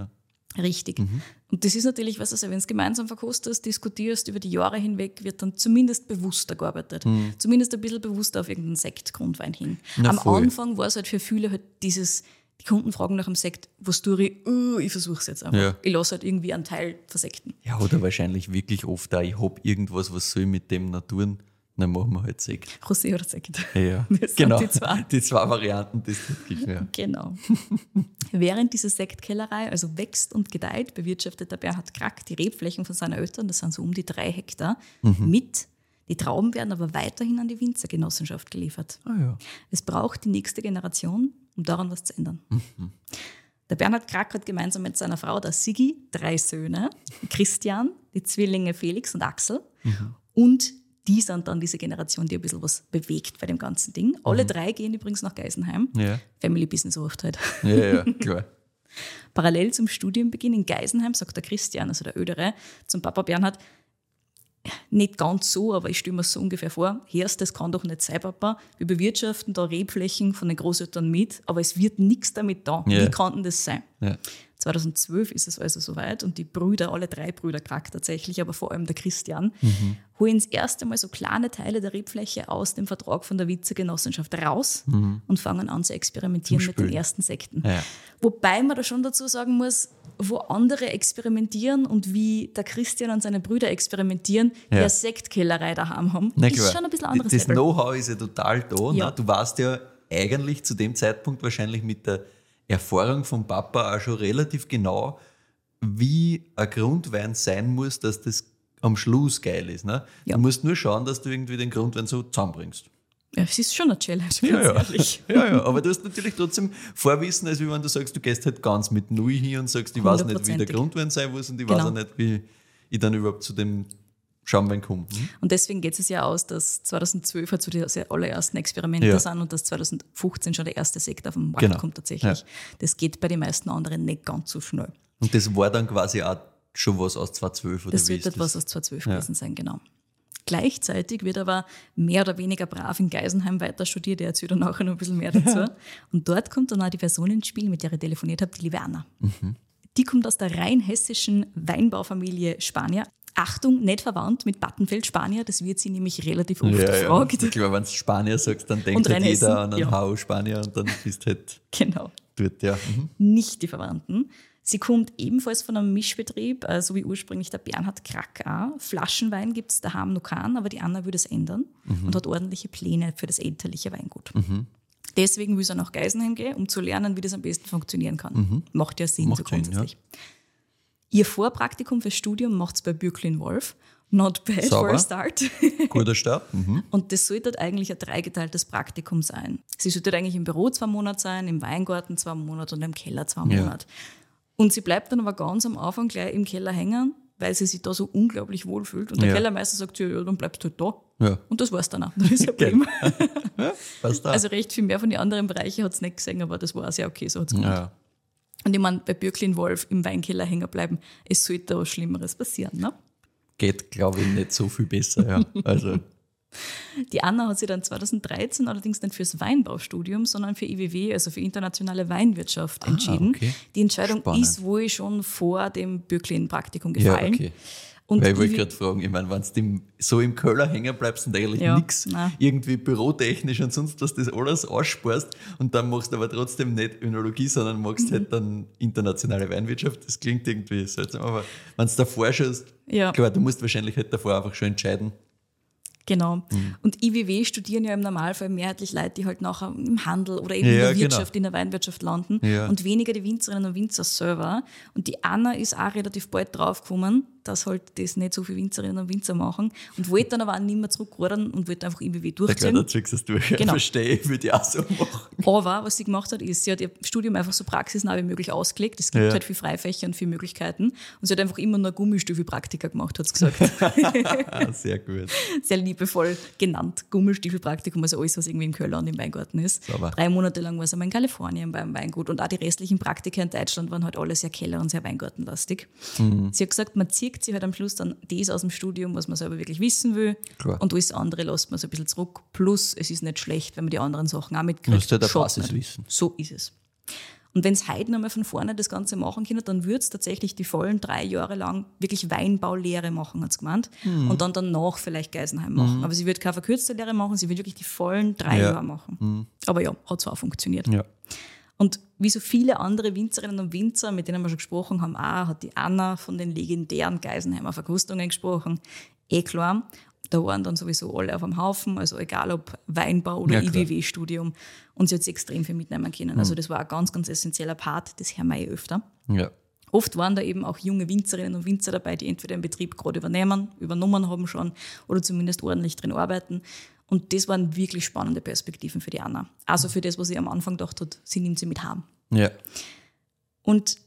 Richtig. Mhm. Und das ist natürlich, was also, wenn du gemeinsam verkostest, diskutierst über die Jahre hinweg, wird dann zumindest bewusster gearbeitet. Zumindest ein bisschen bewusster auf irgendeinen Sektgrundwein hin. Mhm. Na, Am voll. Anfang war es halt für viele halt dieses, die Kunden fragen nach dem Sekt, was tue ich? Uh, ich versuche es jetzt einfach. Ja. Ich lasse halt irgendwie einen Teil versekten. ja, oder wahrscheinlich wirklich oft auch, ich habe irgendwas, was soll ich mit dem tun? Dann machen wir halt Sekt. Rosé oder Sekt. Ja, Das sind genau. die zwei. Die zwei Varianten, das wirklich, ja. Genau. Während diese Sektkellerei also wächst und gedeiht, bewirtschaftet der Bernhard Krack die Rebflächen von seinen Eltern, das sind so um die drei Hektar, Mhm. mit. Die Trauben werden aber weiterhin an die Winzergenossenschaft geliefert. Ah, ja. Es braucht die nächste Generation, um daran was zu ändern. Mhm. Der Bernhard Krack hat gemeinsam mit seiner Frau, der Sigi, drei Söhne. Christian, die Zwillinge Felix und Axel. Mhm. Und die sind dann diese Generation, die ein bisschen was bewegt bei dem ganzen Ding. Mhm. Alle drei gehen übrigens nach Geisenheim. Ja. Family Business oft halt. Ja, ja, klar. Parallel zum Studienbeginn in Geisenheim sagt der Christian, also der Ödere, zum Papa Bernhard, Nicht ganz so, aber ich stelle mir so ungefähr vor. Herst, das kann doch nicht sein, Papa. Wir bewirtschaften da Rebflächen von den Großeltern mit, aber es wird nichts damit da. Ja. Wie kann denn das sein? Ja. 2012 ist es also soweit und die Brüder, alle drei Brüder krank tatsächlich, aber vor allem der Christian, Mhm. holen das erste Mal so kleine Teile der Rebfläche aus dem Vertrag von der Witzer Genossenschaft raus und fangen an zu experimentieren mit den ersten Sekten. Ja. Wobei man da schon dazu sagen muss, wo andere experimentieren und wie der Christian und seine Brüder experimentieren, Ja. ja. Sektkellerei daheim haben, Na ist klar. schon ein bisschen anderes Das. Know-how ist ja total da. Ja. Ne? Du warst ja eigentlich zu dem Zeitpunkt wahrscheinlich mit der Erfahrung vom Papa auch schon relativ genau, wie ein Grundwein sein muss, dass das am Schluss geil ist. Ne? Ja. Du musst nur schauen, dass du irgendwie den Grundwein so zusammenbringst. Ja, es ist schon eine Challenge, ganz ehrlich. ja, ja, aber du hast natürlich trotzdem Vorwissen, als wie wenn du sagst, du gehst halt ganz mit Null hier und sagst, ich weiß nicht, wie der. Grundwein sein muss und ich weiß Genau. auch nicht, wie ich dann überhaupt zu dem Schaumwein komme. Hm? Und deswegen geht es ja aus, dass 2012 halt so die allerersten Experimente Ja. sind und dass 2015 schon der erste Sekt auf den Markt Genau. kommt tatsächlich. Ja. Das geht bei den meisten anderen nicht ganz so schnell. Und das war dann quasi auch schon was aus 2012 oder Das wird etwas aus 2012 Ja. gewesen sein, genau. Gleichzeitig wird aber mehr oder weniger brav in Geisenheim weiter studiert. Er erzählt dann nachher noch ein bisschen mehr dazu. Und dort kommt dann auch die Person ins Spiel, mit der ich telefoniert habe, die liebe Anna. Mhm. Die kommt aus der rein hessischen Weinbaufamilie Spanier. Achtung, nicht verwandt mit Battenfeld Spanier, das wird sie nämlich relativ oft Ja, ja. gefragt. Ich glaube, wenn du Spanier sagst, dann denkt halt jeder an einen ja. Hau Spanier und dann bist du halt Genau. dort, ja. Mhm. nicht die Verwandten. Sie kommt ebenfalls von einem Mischbetrieb, äh, so wie ursprünglich der Bernhard Krack auch. Flaschenwein gibt es daheim noch keinen, aber die Anna würde es ändern und hat ordentliche Pläne für das elterliche Weingut. Deswegen will sie nach Geisenheim gehen, um zu lernen, wie das am besten funktionieren kann. Macht ja Sinn, Macht so Sinn, grundsätzlich. Ihr Vorpraktikum fürs Studium macht es bei Bürklin Wolf. Not bad for Sauber. a start. Guter Start. Mhm. Und das sollte eigentlich ein dreigeteiltes Praktikum sein. Sie sollte eigentlich im Büro zwei Monate sein, im Weingarten zwei Monate und im Keller zwei Ja. Monate. Und sie bleibt dann aber ganz am Anfang gleich im Keller hängen, weil sie sich da so unglaublich wohl fühlt. Und der Ja. Kellermeister sagt ja, dann bleibst du halt da. Ja. Und das war's dann auch. Das ist ein Problem. Passt da. Also recht viel mehr von den anderen Bereichen hat es nicht gesehen, aber das war sehr okay, so hat's gemacht. Ja. Und ich meine, bei Bürklin Wolf im Weinkeller hängen bleiben, es sollte was Schlimmeres passieren. Ne? Geht, glaube ich, nicht so viel besser. Ja. Also, Die Anna hat sich dann 2013 allerdings nicht fürs Weinbaustudium, sondern für IWW, also für internationale Weinwirtschaft, entschieden. Ah, okay. Die Entscheidung Spannend. ist wohl schon vor dem Bürklin-Praktikum ja, gefallen. okay. Und Weil ich wollte gerade fragen, ich meine, wenn du so im Keller hängen bleibst und eigentlich Ja, nichts irgendwie bürotechnisch und sonst was das alles aussparst und dann machst du aber trotzdem nicht Önologie, sondern machst Mhm. halt dann internationale Weinwirtschaft. Das klingt irgendwie seltsam, aber wenn du davor schaust, Ja. klar, du musst wahrscheinlich halt davor einfach schon entscheiden. Genau. Mhm. Und IWW studieren ja im Normalfall mehrheitlich Leute, die halt nachher im Handel oder eben Ja, in der genau. Wirtschaft, in der Weinwirtschaft landen Ja. und weniger die Winzerinnen und Winzer selber. Und die Anna ist auch relativ bald draufgekommen, dass halt das nicht so viele Winzerinnen und Winzer machen und wollte dann aber auch nicht mehr zurückrudern und wollte einfach klar, durchziehen. da ziehst du es durch. Genau. Verstehe, ich würde ich auch so machen. Aber was sie gemacht hat, ist, sie hat ihr Studium einfach so praxisnah wie möglich ausgelegt. Es gibt Ja. halt viele Freifächer und viele Möglichkeiten. Und sie hat einfach immer nur Gummistiefelpraktika gemacht, hat sie gesagt. Sehr gut. Sehr liebevoll genannt. Gummistiefelpraktikum, also alles, was irgendwie im Keller und im Weingarten ist. Sauber. Drei Monate lang war sie einmal in Kalifornien beim Weingut. Und auch die restlichen Praktika in Deutschland waren halt alle sehr Keller- und sehr Weingartenlastig. Mhm. Sie hat gesagt, man zieht sich halt am Schluss dann das aus dem Studium, was man selber wirklich wissen will. Klar. Und alles andere lässt man so ein bisschen zurück. Plus, es ist nicht schlecht, wenn man die anderen Sachen auch mitkriegt. Du hast halt nicht. Basiswissen. So ist es. Und wenn es heute nochmal von vorne das Ganze machen können, dann würde es tatsächlich die vollen drei Jahre lang wirklich Weinbaulehre machen, hat sie gemeint. Mhm. Und dann danach vielleicht Geisenheim machen. Aber sie wird keine verkürzte Lehre machen, sie wird wirklich die vollen drei Ja. Jahre machen. Aber ja, hat zwar funktioniert. Ja. Und wie so viele andere Winzerinnen und Winzer, mit denen wir schon gesprochen haben, auch hat die Anna von den legendären Geisenheimer Verkostungen gesprochen. Eh klar, da waren dann sowieso alle auf dem Haufen, also egal ob Weinbau oder Ja. IWW-Studium. Und sie hat sich extrem viel mitnehmen können. Also das war ein ganz, ganz essentieller Part, das hören wir eh öfter. Ja. Oft waren da eben auch junge Winzerinnen und Winzer dabei, die entweder den Betrieb gerade übernehmen, übernommen haben schon oder zumindest ordentlich drin arbeiten. Und das waren wirklich spannende Perspektiven für die Anna. Also für das, was sie am Anfang gedacht hat, sie nimmt sie mit heim. Ja. Und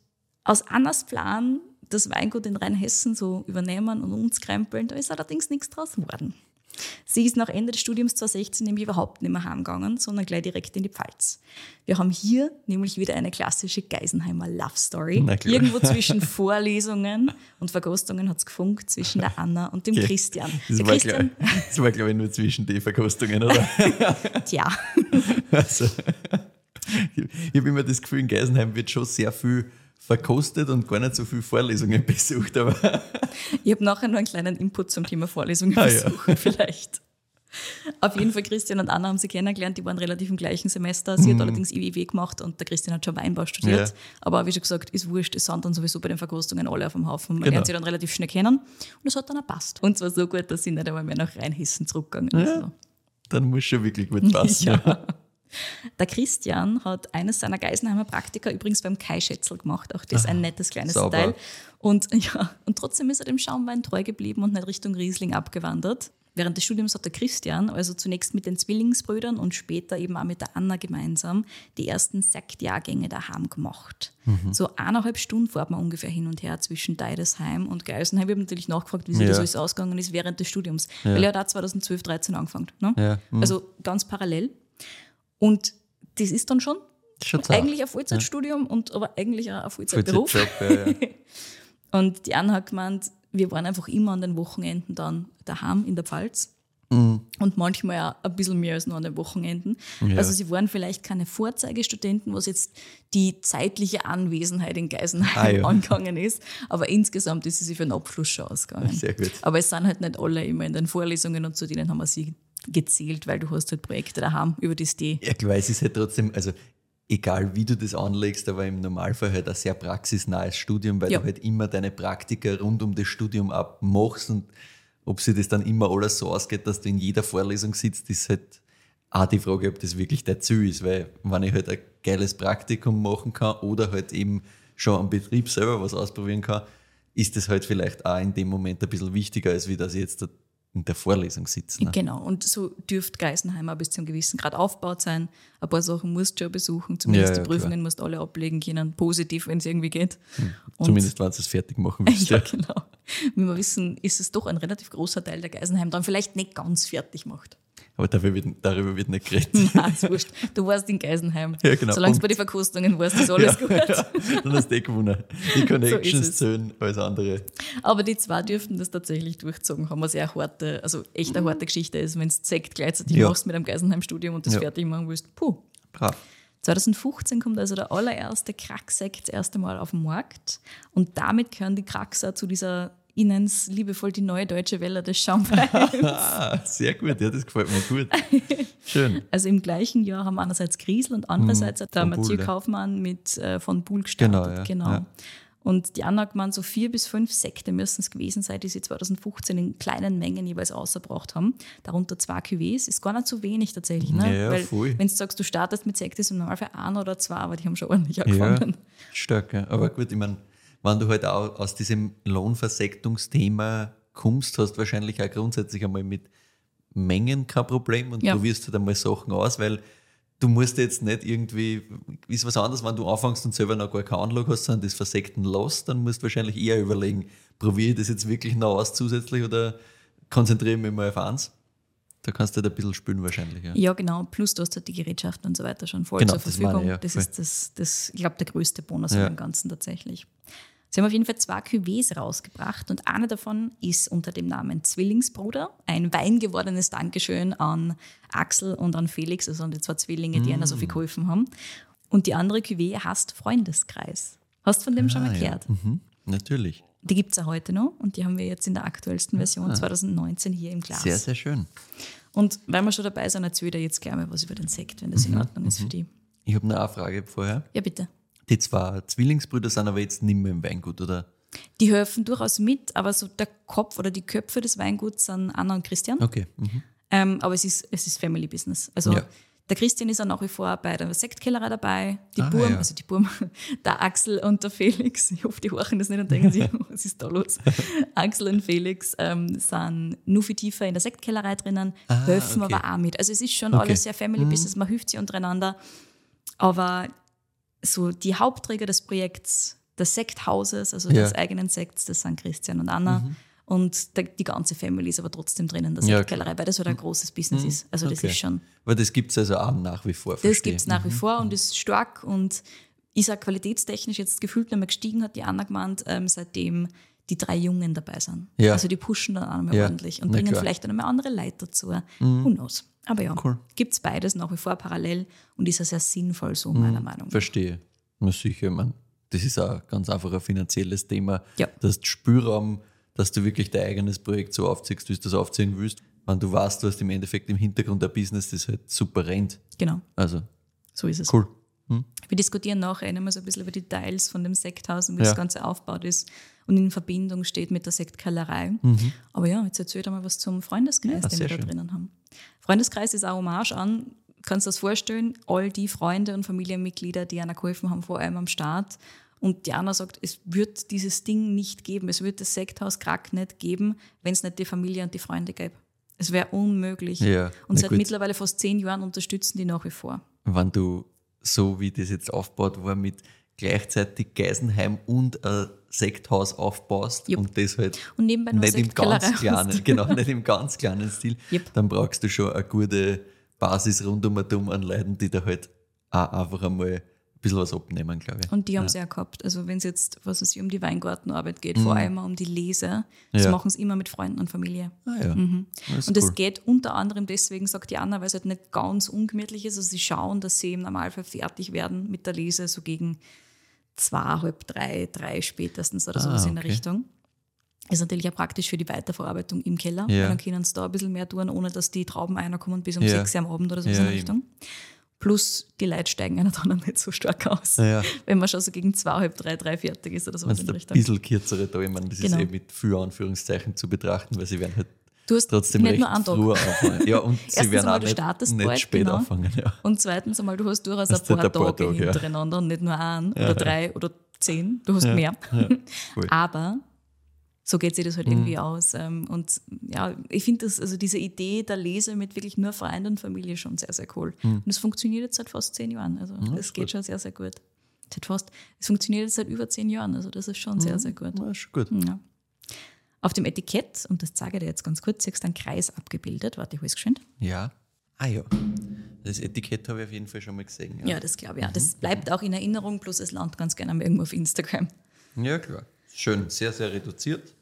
aus Annas Plan, das Weingut in Rheinhessen so übernehmen und umkrempeln, da ist allerdings nichts draus geworden. Sie ist nach Ende des Studiums 2016 nämlich überhaupt nicht mehr heimgegangen, sondern gleich direkt in die Pfalz. Wir haben hier nämlich wieder eine klassische Geisenheimer Love Story. Klar. Irgendwo zwischen Vorlesungen und Verkostungen hat es gefunkt zwischen der Anna und dem Okay. Christian. Das der war, Christian, glaub, das war, glaube ich, nur zwischen die Verkostungen, oder? tja, Also, ich habe immer das Gefühl, in Geisenheim wird schon sehr viel verkostet und gar nicht so viele Vorlesungen besucht, aber ich habe nachher noch einen kleinen Input zum Thema Vorlesungen Ah, ja. besuchen, vielleicht. Auf jeden Fall, Christian und Anna haben sie kennengelernt, die waren relativ im gleichen Semester. Sie hat allerdings IWW gemacht und der Christian hat schon Weinbau studiert. Mhm. Ja. Aber wie schon gesagt, ist wurscht, es sind dann sowieso bei den Verkostungen alle auf dem Haufen. Man Genau. lernt sie dann relativ schnell kennen und es hat dann auch passt. Und zwar so gut, dass sie nicht einmal mehr nach Rheinhessen zurückgegangen ist. Ja. dann muss schon wirklich gut passen. Ja. Der Christian hat eines seiner Geisenheimer Praktika übrigens beim Kai Schätzel gemacht. Auch das ein nettes kleines sauber. Detail. Und, ja, und trotzdem ist er dem Schaumwein treu geblieben und nicht Richtung Riesling abgewandert. Während des Studiums hat der Christian, also zunächst mit den Zwillingsbrüdern und später eben auch mit der Anna gemeinsam, die ersten Sektjahrgänge daheim gemacht. So eineinhalb Stunden fährt man ungefähr hin und her zwischen Deidesheim und Geisenheim. Ich habe natürlich nachgefragt, wie sich Ja. das alles ausgegangen ist während des Studiums. Weil er hat auch 2012, 13 angefangen. Ne? Ja, mhm. Also ganz parallel. Und das ist dann schon eigentlich ein Vollzeitstudium und aber eigentlich auch ein Vollzeitberuf. Vollzeitjob, ja, ja. Und die Anna hat gemeint, wir waren einfach immer an den Wochenenden dann daheim in der Pfalz. Mhm. Und manchmal auch ein bisschen mehr als nur an den Wochenenden. Ja. Also sie waren vielleicht keine Vorzeigestudenten, was jetzt die zeitliche Anwesenheit in Geisenheim Ah, ja. angegangen ist. Aber insgesamt ist sie für den Abschluss schon ausgegangen. Sehr gut. Aber es sind halt nicht alle immer in den Vorlesungen und zu denen haben wir sie gezählt, weil du hast halt Projekte daheim, über das die Ja, klar, es ist halt trotzdem, also egal wie du das anlegst, aber im Normalfall halt ein sehr praxisnahes Studium, weil Ja. du halt immer deine Praktika rund um das Studium abmachst und ob sich das dann immer alles so ausgeht, dass du in jeder Vorlesung sitzt, ist halt auch die Frage, ob das wirklich der Ziel ist, weil wenn ich halt ein geiles Praktikum machen kann oder halt eben schon am Betrieb selber was ausprobieren kann, ist das halt vielleicht auch in dem Moment ein bisschen wichtiger, als wie dass ich jetzt in der Vorlesung sitze. Ne? Genau, und so dürfte Geisenheim auch bis zu einem gewissen Grad aufgebaut sein. Ein paar Sachen musst du ja besuchen, zumindest Ja, ja, die Prüfungen musst du alle ablegen können, positiv, wenn es irgendwie geht. Und- Zumindest, wenn du es fertig machen willst. Ja, Ja. genau. Wie wir wissen, ist es doch ein relativ großer Teil der Geisenheim dann vielleicht nicht ganz fertig macht. Aber dafür wird, darüber wird nicht geredet. Nein, ist wurscht. Du warst in Geisenheim. Ja, genau. Solange es Punkt. bei den Verkostungen warst, ist alles gut. Ja, dann hast du eh gewonnen. Die Connections es. zählen als andere. Aber die zwei dürften das tatsächlich durchzogen haben, was ja eine harte, also echt eine harte Geschichte ist, wenn du Sekt gleichzeitig Ja. machst mit einem Geisenheim-Studium und das Ja. fertig machen willst. Puh. Brav. 2015 kommt also der allererste Kracksekt das erste Mal auf den Markt und damit gehören die Kraxer zu dieser Innens liebevoll die neue deutsche Welle des Schaumweins. Ah, sehr gut, ja, das gefällt mir gut. Schön. Also im gleichen Jahr haben einerseits Griesel und andererseits hat der Mathieu Buhl, ja. Kaufmann mit äh, von Buhl gestartet. Genau, ja, ja. Und die Anna hat gemeint, so vier bis fünf Sekte müssen es gewesen sein, die sie 2015 in kleinen Mengen jeweils ausgebracht haben. Darunter zwei Cuvées. Ist gar nicht so wenig tatsächlich. Ne? Ja, ja, Weil voll. wenn du sagst, du startest mit Sekt, ist im Normalfall ein oder zwei, aber die haben schon ordentlich Ja, angefangen. stark. Ja. Aber gut, ich meine, wenn du halt auch aus diesem Lohnversektungsthema kommst, hast du wahrscheinlich auch grundsätzlich einmal mit Mengen kein Problem und Ja. probierst halt einmal Sachen aus, weil du musst jetzt nicht irgendwie, ist was anderes, wenn du anfängst und selber noch gar keine Anlage hast, sondern das Versekten lässt, dann musst du wahrscheinlich eher überlegen, probiere ich das jetzt wirklich noch aus zusätzlich oder konzentriere ich mich mal auf eins? Da kannst du halt ein bisschen spülen wahrscheinlich. Ja. Ja, genau. Plus du hast halt die Gerätschaften und so weiter schon voll Genau, zur das Verfügung. ich, ja, das ist das, das, ich glaube, der größte Bonus Ja. von dem Ganzen tatsächlich. Sie haben auf jeden Fall zwei Cuvées rausgebracht und eine davon ist unter dem Namen Zwillingsbruder, ein weingewordenes Dankeschön an Axel und an Felix, also an die zwei Zwillinge, die einer so Mm. viel geholfen haben. Und die andere Cuvée heißt Freundeskreis. Hast du von dem schon mal Ah, ja. gehört? Mhm, natürlich. Die gibt es ja heute noch und die haben wir jetzt in der aktuellsten Version 2019 hier im Glas. Ah. Sehr, sehr schön. Und weil wir schon dabei sind, erzähle ich dir jetzt gleich mal was über den Sekt, wenn das Mhm, in Ordnung ist für die. Ich habe eine Frage vorher. Ja, bitte. Die zwei Zwillingsbrüder sind aber jetzt nicht mehr im Weingut, oder? Die helfen durchaus mit, aber so der Kopf oder die Köpfe des Weinguts sind Anna und Christian. Okay. Mhm. Ähm, aber es ist, es ist Family Business. Also Ja. Der Christian ist auch nach wie vor bei der Sektkellerei dabei. Die Ah, Burm, ja. also die Burm, der Axel und der Felix, ich hoffe, die horchen das nicht und denken sich, was ist da los? Axel und Felix ähm, sind nur viel tiefer in der Sektkellerei drinnen, Ah, helfen okay. aber auch mit. Also es ist schon Okay. Mhm. alles sehr Family Business, man hilft sich untereinander. Aber so die Hauptträger des Projekts des Sekthauses, also Ja. des eigenen Sekts, das sind Christian und Anna. Und die ganze Family ist aber trotzdem drinnen, das Ja, Kellerei, weil das halt ein großes Business ist. Also das Okay. ist schon, Aber das gibt es also auch nach wie vor. das verstehe. gibt es nach wie vor und ist stark und ist auch qualitätstechnisch jetzt gefühlt noch mal gestiegen, hat die Anna gemeint, ähm, seitdem die drei Jungen dabei sind. Ja. Also die pushen dann auch noch mal Ja, ordentlich und na bringen klar. Mhm. vielleicht dann noch mal andere Leute dazu. Who knows? Aber ja, Cool. gibt es beides nach wie vor parallel und ist ja sehr sinnvoll so, Mhm. meiner Meinung nach. Verstehe. Na sicher, man. Das ist auch ganz einfach ein finanzielles Thema. Ja. Das Spielraum, dass du wirklich dein eigenes Projekt so aufziehst, wie du das aufziehen willst. Wenn du weißt, du hast im Endeffekt im Hintergrund ein Business, das halt super rennt. Genau, Also, so ist es. cool. Wir diskutieren nachher nochmal so ein bisschen über die Details von dem Sekthaus und wie Ja. das Ganze aufgebaut ist und in Verbindung steht mit der Sektkellerei. Aber ja, jetzt erzählt einmal was zum Freundeskreis, Mhm. Ja, den wir da schön. drinnen haben. Freundeskreis ist auch Hommage an, kannst du das vorstellen, all die Freunde und Familienmitglieder, die einer geholfen haben, vor allem am Start. Und Diana sagt, es wird dieses Ding nicht geben, es wird das Sekthaus Krack nicht geben, wenn es nicht die Familie und die Freunde gäbe. Es wäre unmöglich. Ja, und seit gut. mittlerweile fast zehn Jahren unterstützen die nach wie vor. Wenn du so wie das jetzt aufgebaut war, mit gleichzeitig Geisenheim und ein Sekthaus aufbaust Jupp. und das halt Und nebenbei nicht im ganz kleinen, genau, nicht im ganz kleinen Stil, Jupp. dann brauchst du schon eine gute Basis rundum an Leuten, die da halt auch einfach einmal ein bisschen was abnehmen, glaube ich. Und die haben es ja gehabt. Also wenn es jetzt, was es um die Weingartenarbeit geht, vor allem um die Lese, das Mhm. Ja. machen es immer mit Freunden und Familie. Ah ja, das ist Und das cool. geht unter anderem deswegen, sagt die Anna, weil es halt nicht ganz ungemütlich ist. Also sie schauen, dass sie im Normalfall fertig werden mit der Lese, so gegen zweieinhalb, drei, drei spätestens oder Ah, sowas in der okay. Richtung. Ist natürlich auch praktisch für die Weiterverarbeitung im Keller, Ja. weil dann können sie da ein bisschen mehr tun, ohne dass die Trauben einer kommen bis um Ja. sechs Uhr am Abend oder sowas Ja, in der eben. Plus die Leute steigen einer dann auch nicht so stark aus, Ja. wenn man schon so gegen zweieinhalb, drei, drei fertig ist oder in es der ein bisschen kürzere da, ich meine, das Genau. ist eh mit viel Anführungszeichen zu betrachten, weil sie werden halt Du hast trotzdem nicht recht nur einen Tag. früh anfangen. Ja, und sie werden einmal, auch nicht, nicht bald, spät genau. anfangen. Ja. Und zweitens einmal, du hast durchaus ein Hast paar, paar Tage ja. hintereinander und nicht nur einen oder drei oder zehn. Du hast mehr. Aber so geht sich das Mhm. halt irgendwie aus. Ähm, Und ja, ich finde das, also diese Idee der Lese mit wirklich nur Freunden und Familie schon sehr, sehr cool. Mhm. Und es funktioniert jetzt seit fast zehn Jahren. Also das geht schon sehr, sehr gut. Seit fast, es funktioniert jetzt seit über zehn Jahren. Also das ist schon Mhm. sehr, sehr gut. Ja, ist schon gut. Ja. Auf dem Etikett, und das zeige ich dir jetzt ganz kurz, siehst du einen Kreis abgebildet. Warte, ich hole es geschwind. Ja. Ah ja. Das Etikett habe ich auf jeden Fall schon mal gesehen. Ja, das glaube ich auch. Das bleibt auch in Erinnerung, plus es landet ganz gerne irgendwo auf Instagram. ja, klar. Schön, sehr, sehr reduziert,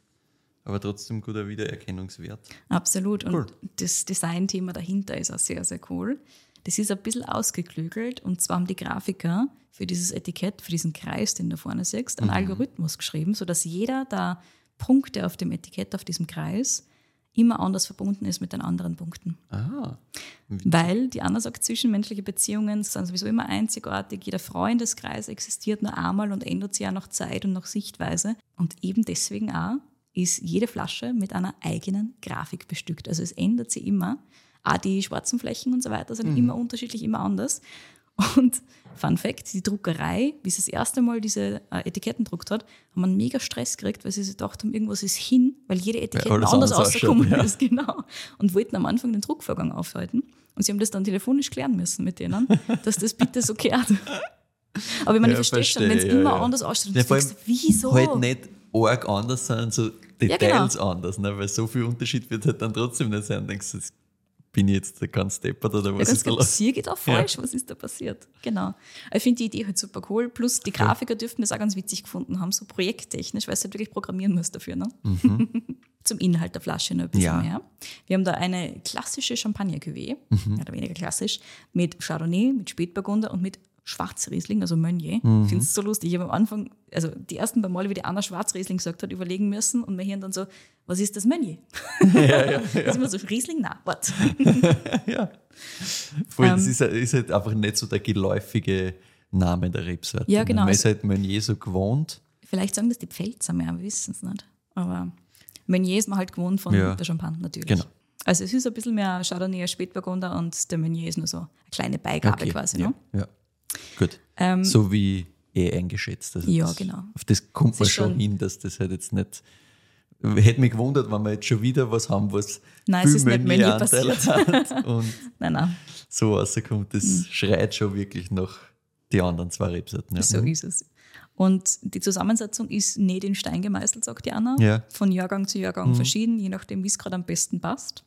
aber trotzdem guter Wiedererkennungswert. Absolut. Und Cool. das Designthema dahinter ist auch sehr, sehr cool. Das ist ein bisschen ausgeklügelt und zwar haben die Grafiker für dieses Etikett, für diesen Kreis, den du vorne siehst, einen Algorithmus geschrieben, sodass jeder der Punkte auf dem Etikett, auf diesem Kreis, immer anders verbunden ist mit den anderen Punkten. Ah. Weil die Anna sagt, zwischenmenschliche Beziehungen sind sowieso immer einzigartig. Jeder Freundeskreis existiert nur einmal und ändert sich auch nach Zeit und nach Sichtweise. Und eben deswegen auch ist jede Flasche mit einer eigenen Grafik bestückt. Also es ändert sich immer. Auch die schwarzen Flächen und so weiter sind immer unterschiedlich, immer anders. Und Fun Fact, die Druckerei, wie sie das erste Mal diese äh, Etiketten druckt hat, haben einen mega Stress gekriegt, weil sie sich gedacht haben, irgendwas ist hin, weil jede Etikette alles anders rausgekommen ja. ist. Genau. Und wollten am Anfang den Druckvorgang aufhalten. Und sie haben das dann telefonisch klären müssen mit denen, dass das bitte so kehrt. Aber ich meine, Ja, ich verstehe schon, wenn es ja, immer ja. anders ausschaut, und Ja, du denkst, wieso? Halt nicht arg anders sind, so genau. Details anders, ne? weil so viel Unterschied wird halt dann trotzdem nicht sein. Denkst du, bin ich jetzt der ganz deppert oder Ja, was ganz ist da genau, los? sie geht auch falsch, was ist da passiert? Genau. Ich finde die Idee halt super cool. Plus die Grafiker dürften das auch ganz witzig gefunden haben, so projekttechnisch, weil sie halt wirklich programmieren muss dafür. Ne? Zum Inhalt der Flasche noch ein bisschen Mhm. Ja. mehr. Wir haben da eine klassische Champagner-Cuvée, Mhm. mehr oder weniger klassisch, mit Chardonnay, mit Spätburgunder und mit Schwarzriesling, also Meunier. Mhm. Ich finde es so lustig. Ich habe am Anfang, also die ersten paar Male, wie die Anna Schwarzriesling gesagt hat, überlegen müssen und wir hören dann so, was ist das Meunier? ja, ja, Das ist immer so, Riesling, na, warte. ja. Voll, Ähm. das ist, ist halt einfach nicht so der geläufige Name der Rebsorte. Ja, genau. Man ist halt Meunier so gewohnt. Vielleicht sagen das die Pfälzer mehr, wir wissen es nicht. Aber Meunier ist man halt gewohnt von Ja. der Champagne natürlich. Genau. Also es ist ein bisschen mehr Chardonnay Spätburgunder und der Meunier ist nur so eine kleine Beigabe Okay, quasi. ja, Ne? ja. Gut. Ähm, so wie eh eingeschätzt. Also Ja, das, genau. Auf das kommt man schon schon- hin, dass das halt jetzt nicht. Hätte mich gewundert, wenn wir jetzt schon wieder was haben, was Nein, es ist nicht Meunier Meunier-Anteil hat. Und Nein, nein, so rauskommt, das schreit schon wirklich nach die anderen zwei Rebsorten. Ja. so Mhm. ist es. Und die Zusammensetzung ist nicht in Stein gemeißelt, sagt die Anna. Ja. Von Jahrgang zu Jahrgang verschieden, je nachdem, wie es gerade am besten passt.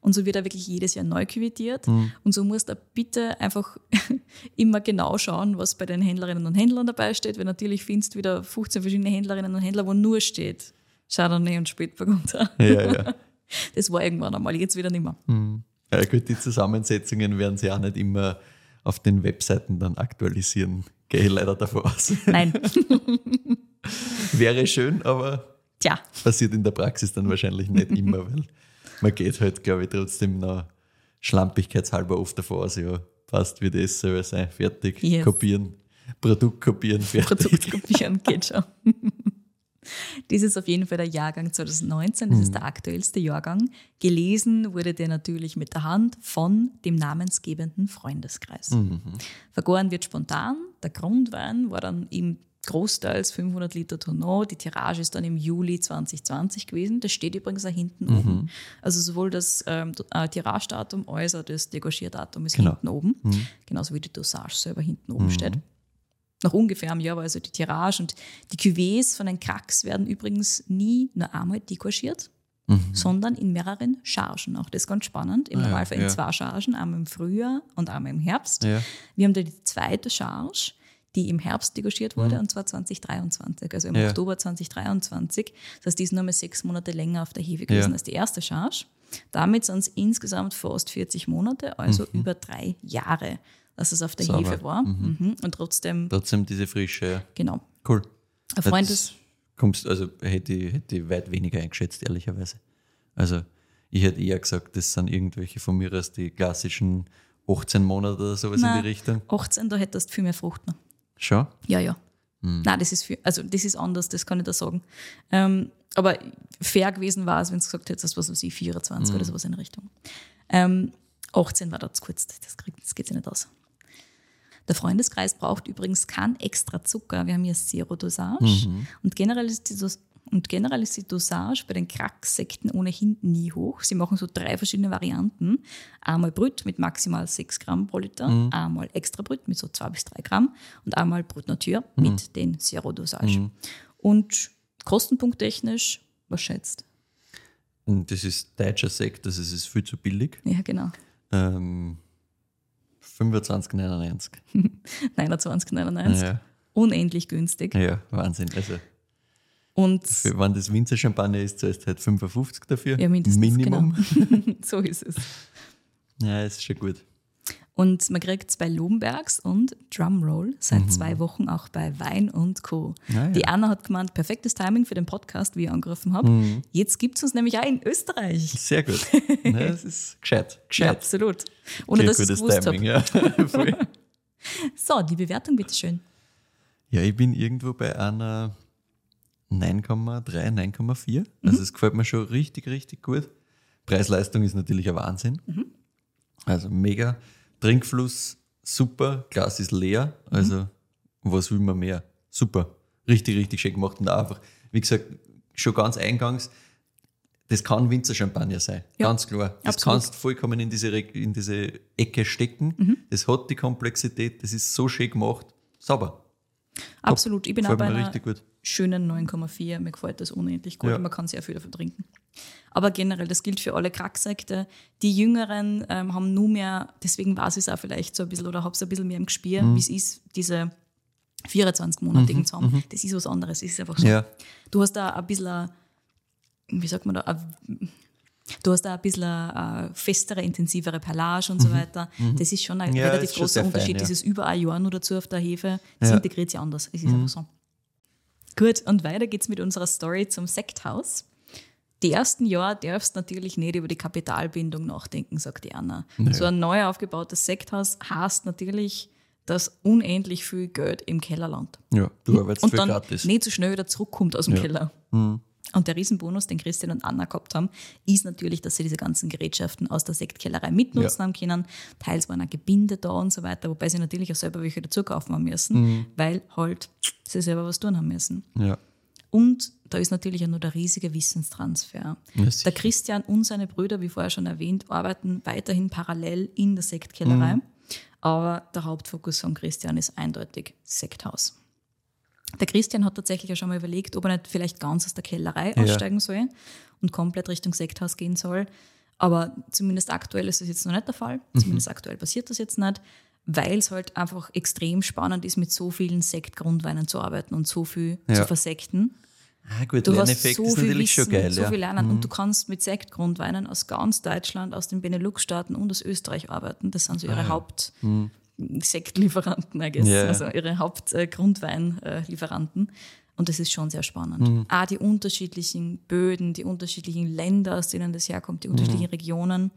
Und so wird er wirklich jedes Jahr neu quittiert. Und so musst du bitte einfach immer genau schauen, was bei den Händlerinnen und Händlern dabei steht. Weil natürlich findest du wieder 15 verschiedene Händlerinnen und Händler, wo nur steht Chardonnay und Spätburgunder. Ja, ja. Das war irgendwann einmal, jetzt wieder nicht mehr. Ja, gut, die Zusammensetzungen werden sie auch nicht immer auf den Webseiten dann aktualisieren. Gehe ich leider davon aus. Nein, Wäre schön, aber tja, passiert in der Praxis dann wahrscheinlich nicht immer, weil man geht halt, glaube ich, trotzdem noch schlampigkeitshalber oft davor aus, ja, passt, wie das soll sein, fertig, Yes. kopieren, Produkt kopieren, fertig. Produkt kopieren geht schon. Dies ist auf jeden Fall der Jahrgang 2019, das ist der aktuellste Jahrgang. Gelesen wurde der natürlich mit der Hand von dem namensgebenden Freundeskreis. Vergoren wird spontan. Der Grundwein war dann im großteils 500 Liter Tonneau. Die Tirage ist dann im Juli 2020 gewesen. Das steht übrigens auch hinten oben. Also sowohl das ähm, äh, Tiragedatum als auch das Degorgierdatum ist Genau. hinten oben. Genauso wie die Dosage selber hinten oben steht. Nach ungefähr einem Jahr war also die Tirage und die Cuvées von den Cracks werden übrigens nie nur einmal degorgiert, sondern in mehreren Chargen. Auch das ist ganz spannend. Im Ah ja, Normalfall in ja. zwei Chargen, einmal im Frühjahr und einmal im Herbst. Ja. Wir haben da die zweite Charge, die im Herbst degorgiert wurde, und zwar 2023, also im Mhm. Oktober 2023. Das heißt, die ist nur mal sechs Monate länger auf der Hefe gewesen als die erste Charge. Damit sind es insgesamt fast 40 Monate, also über drei Jahre, dass es auf der Mhm. Sauber. Hefe war. Mhm. Und trotzdem, Trotzdem diese Frische, ja. genau. Cool. Ein Freund ist, Kommst, also hätte ich, hätte ich weit weniger eingeschätzt, ehrlicherweise. Also ich hätte eher gesagt, das sind irgendwelche von mir aus die klassischen 18 Monate oder sowas in Nein. die Richtung. 18, da hättest du viel mehr Frucht noch. Schon? Ja, ja. Hm. Nein, das ist viel, also das ist anders, das kann ich da sagen. Ähm, aber fair gewesen war es, wenn du gesagt hättest, was weiß ich, 24 Hm. oder sowas in der Richtung. Ähm, 18 war da zu kurz, das, kriegt, das geht sich nicht aus. Der Freundeskreis braucht übrigens keinen extra Zucker. Wir haben hier Zero-Dosage. Mhm. Und, generell ist die Dos- und generell ist die Dosage bei den Kracksekten ohnehin nie hoch. Sie machen so drei verschiedene Varianten. Einmal Brüt mit maximal 6 Gramm pro Liter, Mhm. einmal Extra Brüt mit so 2 bis 3 Gramm und einmal Brüt Natur Mhm. mit den Zero-Dosage. Und kostenpunkttechnisch, was schätzt? Und das ist deutscher Sekt, also es ist viel zu billig. Ja, genau. Ähm, 25,99. 29,99. Ja, Unendlich günstig. ja, Wahnsinn. Also, Und für, wenn das Winzer-Champagner ist, zahlst du halt 55 dafür. ja, mindestens. Minimum. Genau. so ist es. Ja, ist schon gut. Und man kriegt es bei Lobenbergs und Drumroll seit Mhm. zwei Wochen auch bei Wein und Co. Ah, ja. Die Anna hat gemeint, perfektes Timing für den Podcast, wie ich angerufen habe. Mhm. Jetzt gibt es uns nämlich auch in Österreich. Sehr gut. ja, das ist gescheit. Ja, absolut. Ohne dass ich es gutes gewusst. Timing, ja. So, die Bewertung bitteschön. Ja, ich bin irgendwo bei einer 9,3, 9,4. Mhm. Also es gefällt mir schon richtig, richtig gut. Preis-Leistung ist natürlich ein Wahnsinn. Mhm. Also mega. Trinkfluss super, Glas ist leer. Mhm. Also was will man mehr? Super. Richtig, richtig schön gemacht. Und einfach, wie gesagt, schon ganz eingangs, das kann Winzer-Champagner sein. Ja, Ganz klar. Das absolut. kannst vollkommen in diese, in diese Ecke stecken. Mhm. Das hat die Komplexität, das ist so schön gemacht. Sauber. Absolut. Ich bin auch bei einer schönen 9,4. Mir gefällt das unendlich gut Ja. und man kann sehr viel davon trinken. Aber generell, das gilt für alle Kracksekte. Die Jüngeren ähm, haben nur mehr, deswegen weiß ich es auch vielleicht so ein bisschen oder habe es ein bisschen mehr im Gespür, Mhm. wie es ist, diese 24-monatigen zu haben. Das ist was anderes, es ist einfach so. Ja. Du hast da ein bisschen, wie sagt man da, ein- du hast da ein bisschen eine festere, intensivere Perlage und so weiter. Das ist schon ein Mhm. Ja, relativ großer fein, Unterschied. ja. Dieses über ein Jahr nur dazu auf der Hefe, das Ja. Mhm. integriert sich anders. Es ist einfach so. Gut, und weiter geht's mit unserer Story zum Sekthaus. Die ersten Jahre darfst natürlich nicht über die Kapitalbindung nachdenken, sagt die Anna. So ein neu aufgebautes Sekthaus heißt natürlich, dass unendlich viel Geld im Keller landet. Ja, du arbeitest Und für dann gratis. nicht so schnell wieder zurückkommt aus dem Keller. Und der Riesenbonus, den Christian und Anna gehabt haben, ist natürlich, dass sie diese ganzen Gerätschaften aus der Sektkellerei mitnutzen Ja. haben können. Teils waren auch Gebinde da und so weiter, wobei sie natürlich auch selber welche dazu kaufen haben müssen, weil halt sie selber was tun haben müssen. Ja. Und da ist natürlich auch nur der riesige Wissenstransfer. Ja, der Christian und seine Brüder, wie vorher schon erwähnt, arbeiten weiterhin parallel in der Sektkellerei. Aber der Hauptfokus von Christian ist eindeutig Sekthaus. Der Christian hat tatsächlich ja schon mal überlegt, ob er nicht vielleicht ganz aus der Kellerei Ja. aussteigen soll und komplett Richtung Sekthaus gehen soll. Aber zumindest aktuell ist das jetzt noch nicht der Fall. Mhm. Zumindest aktuell passiert das jetzt nicht, weil es halt einfach extrem spannend ist, mit so vielen Sektgrundweinen zu arbeiten und so viel Ja. zu versekten. Ah, gut, Du hast Lerneffekt so ist viel natürlich Wissen, schon geil. so ja. Mhm. viel lernen und du kannst mit Sektgrundweinen aus ganz Deutschland, aus den Benelux-Staaten und aus Österreich arbeiten. Das sind so ihre Haupt Sektlieferanten, I guess. Mhm. Ja. also ihre Hauptgrundweinlieferanten. Und das ist schon sehr spannend. Mhm. Auch die unterschiedlichen Böden, die unterschiedlichen Länder, aus denen das herkommt, die unterschiedlichen Mhm. Regionen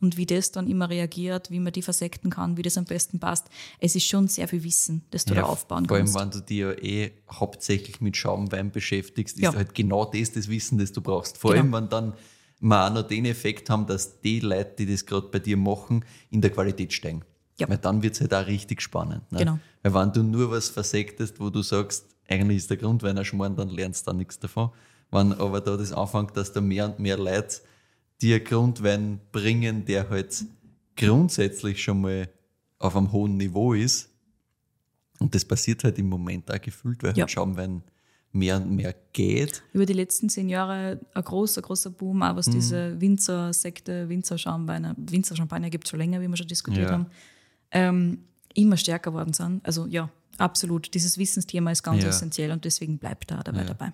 und wie das dann immer reagiert, wie man die versekten kann, wie das am besten passt. Es ist schon sehr viel Wissen, das du da aufbauen vor allem, kannst. wenn du dich ja eh hauptsächlich mit Schaumwein beschäftigst, Ja. ist halt genau das das Wissen, das du brauchst. Vor Genau. allem, wenn dann wir auch noch den Effekt haben, dass die Leute, die das gerade bei dir machen, in der Qualität steigen. Ja. Weil dann wird es halt auch richtig spannend. Ne? Genau. Weil wenn du nur was versektest, wo du sagst, eigentlich ist der Grundwein ein Schmarrn, dann lernst du da nichts davon. Wenn aber da das anfängt, dass da mehr und mehr Leute dir Grundwein bringen, der halt grundsätzlich schon mal auf einem hohen Niveau ist, und das passiert halt im Moment auch gefühlt, weil Ja. halt Schaumwein mehr und mehr geht. über die letzten zehn Jahre ein großer, großer Boom, auch Mhm. was diese Winzer-Sekte, Winzer-Schaumweine, Winzer-Champagner gibt es schon länger, wie wir schon diskutiert Ja. haben, ähm, immer stärker worden sind. Also ja, absolut. Dieses Wissensthema ist ganz Ja. essentiell und deswegen bleibt da dabei dabei.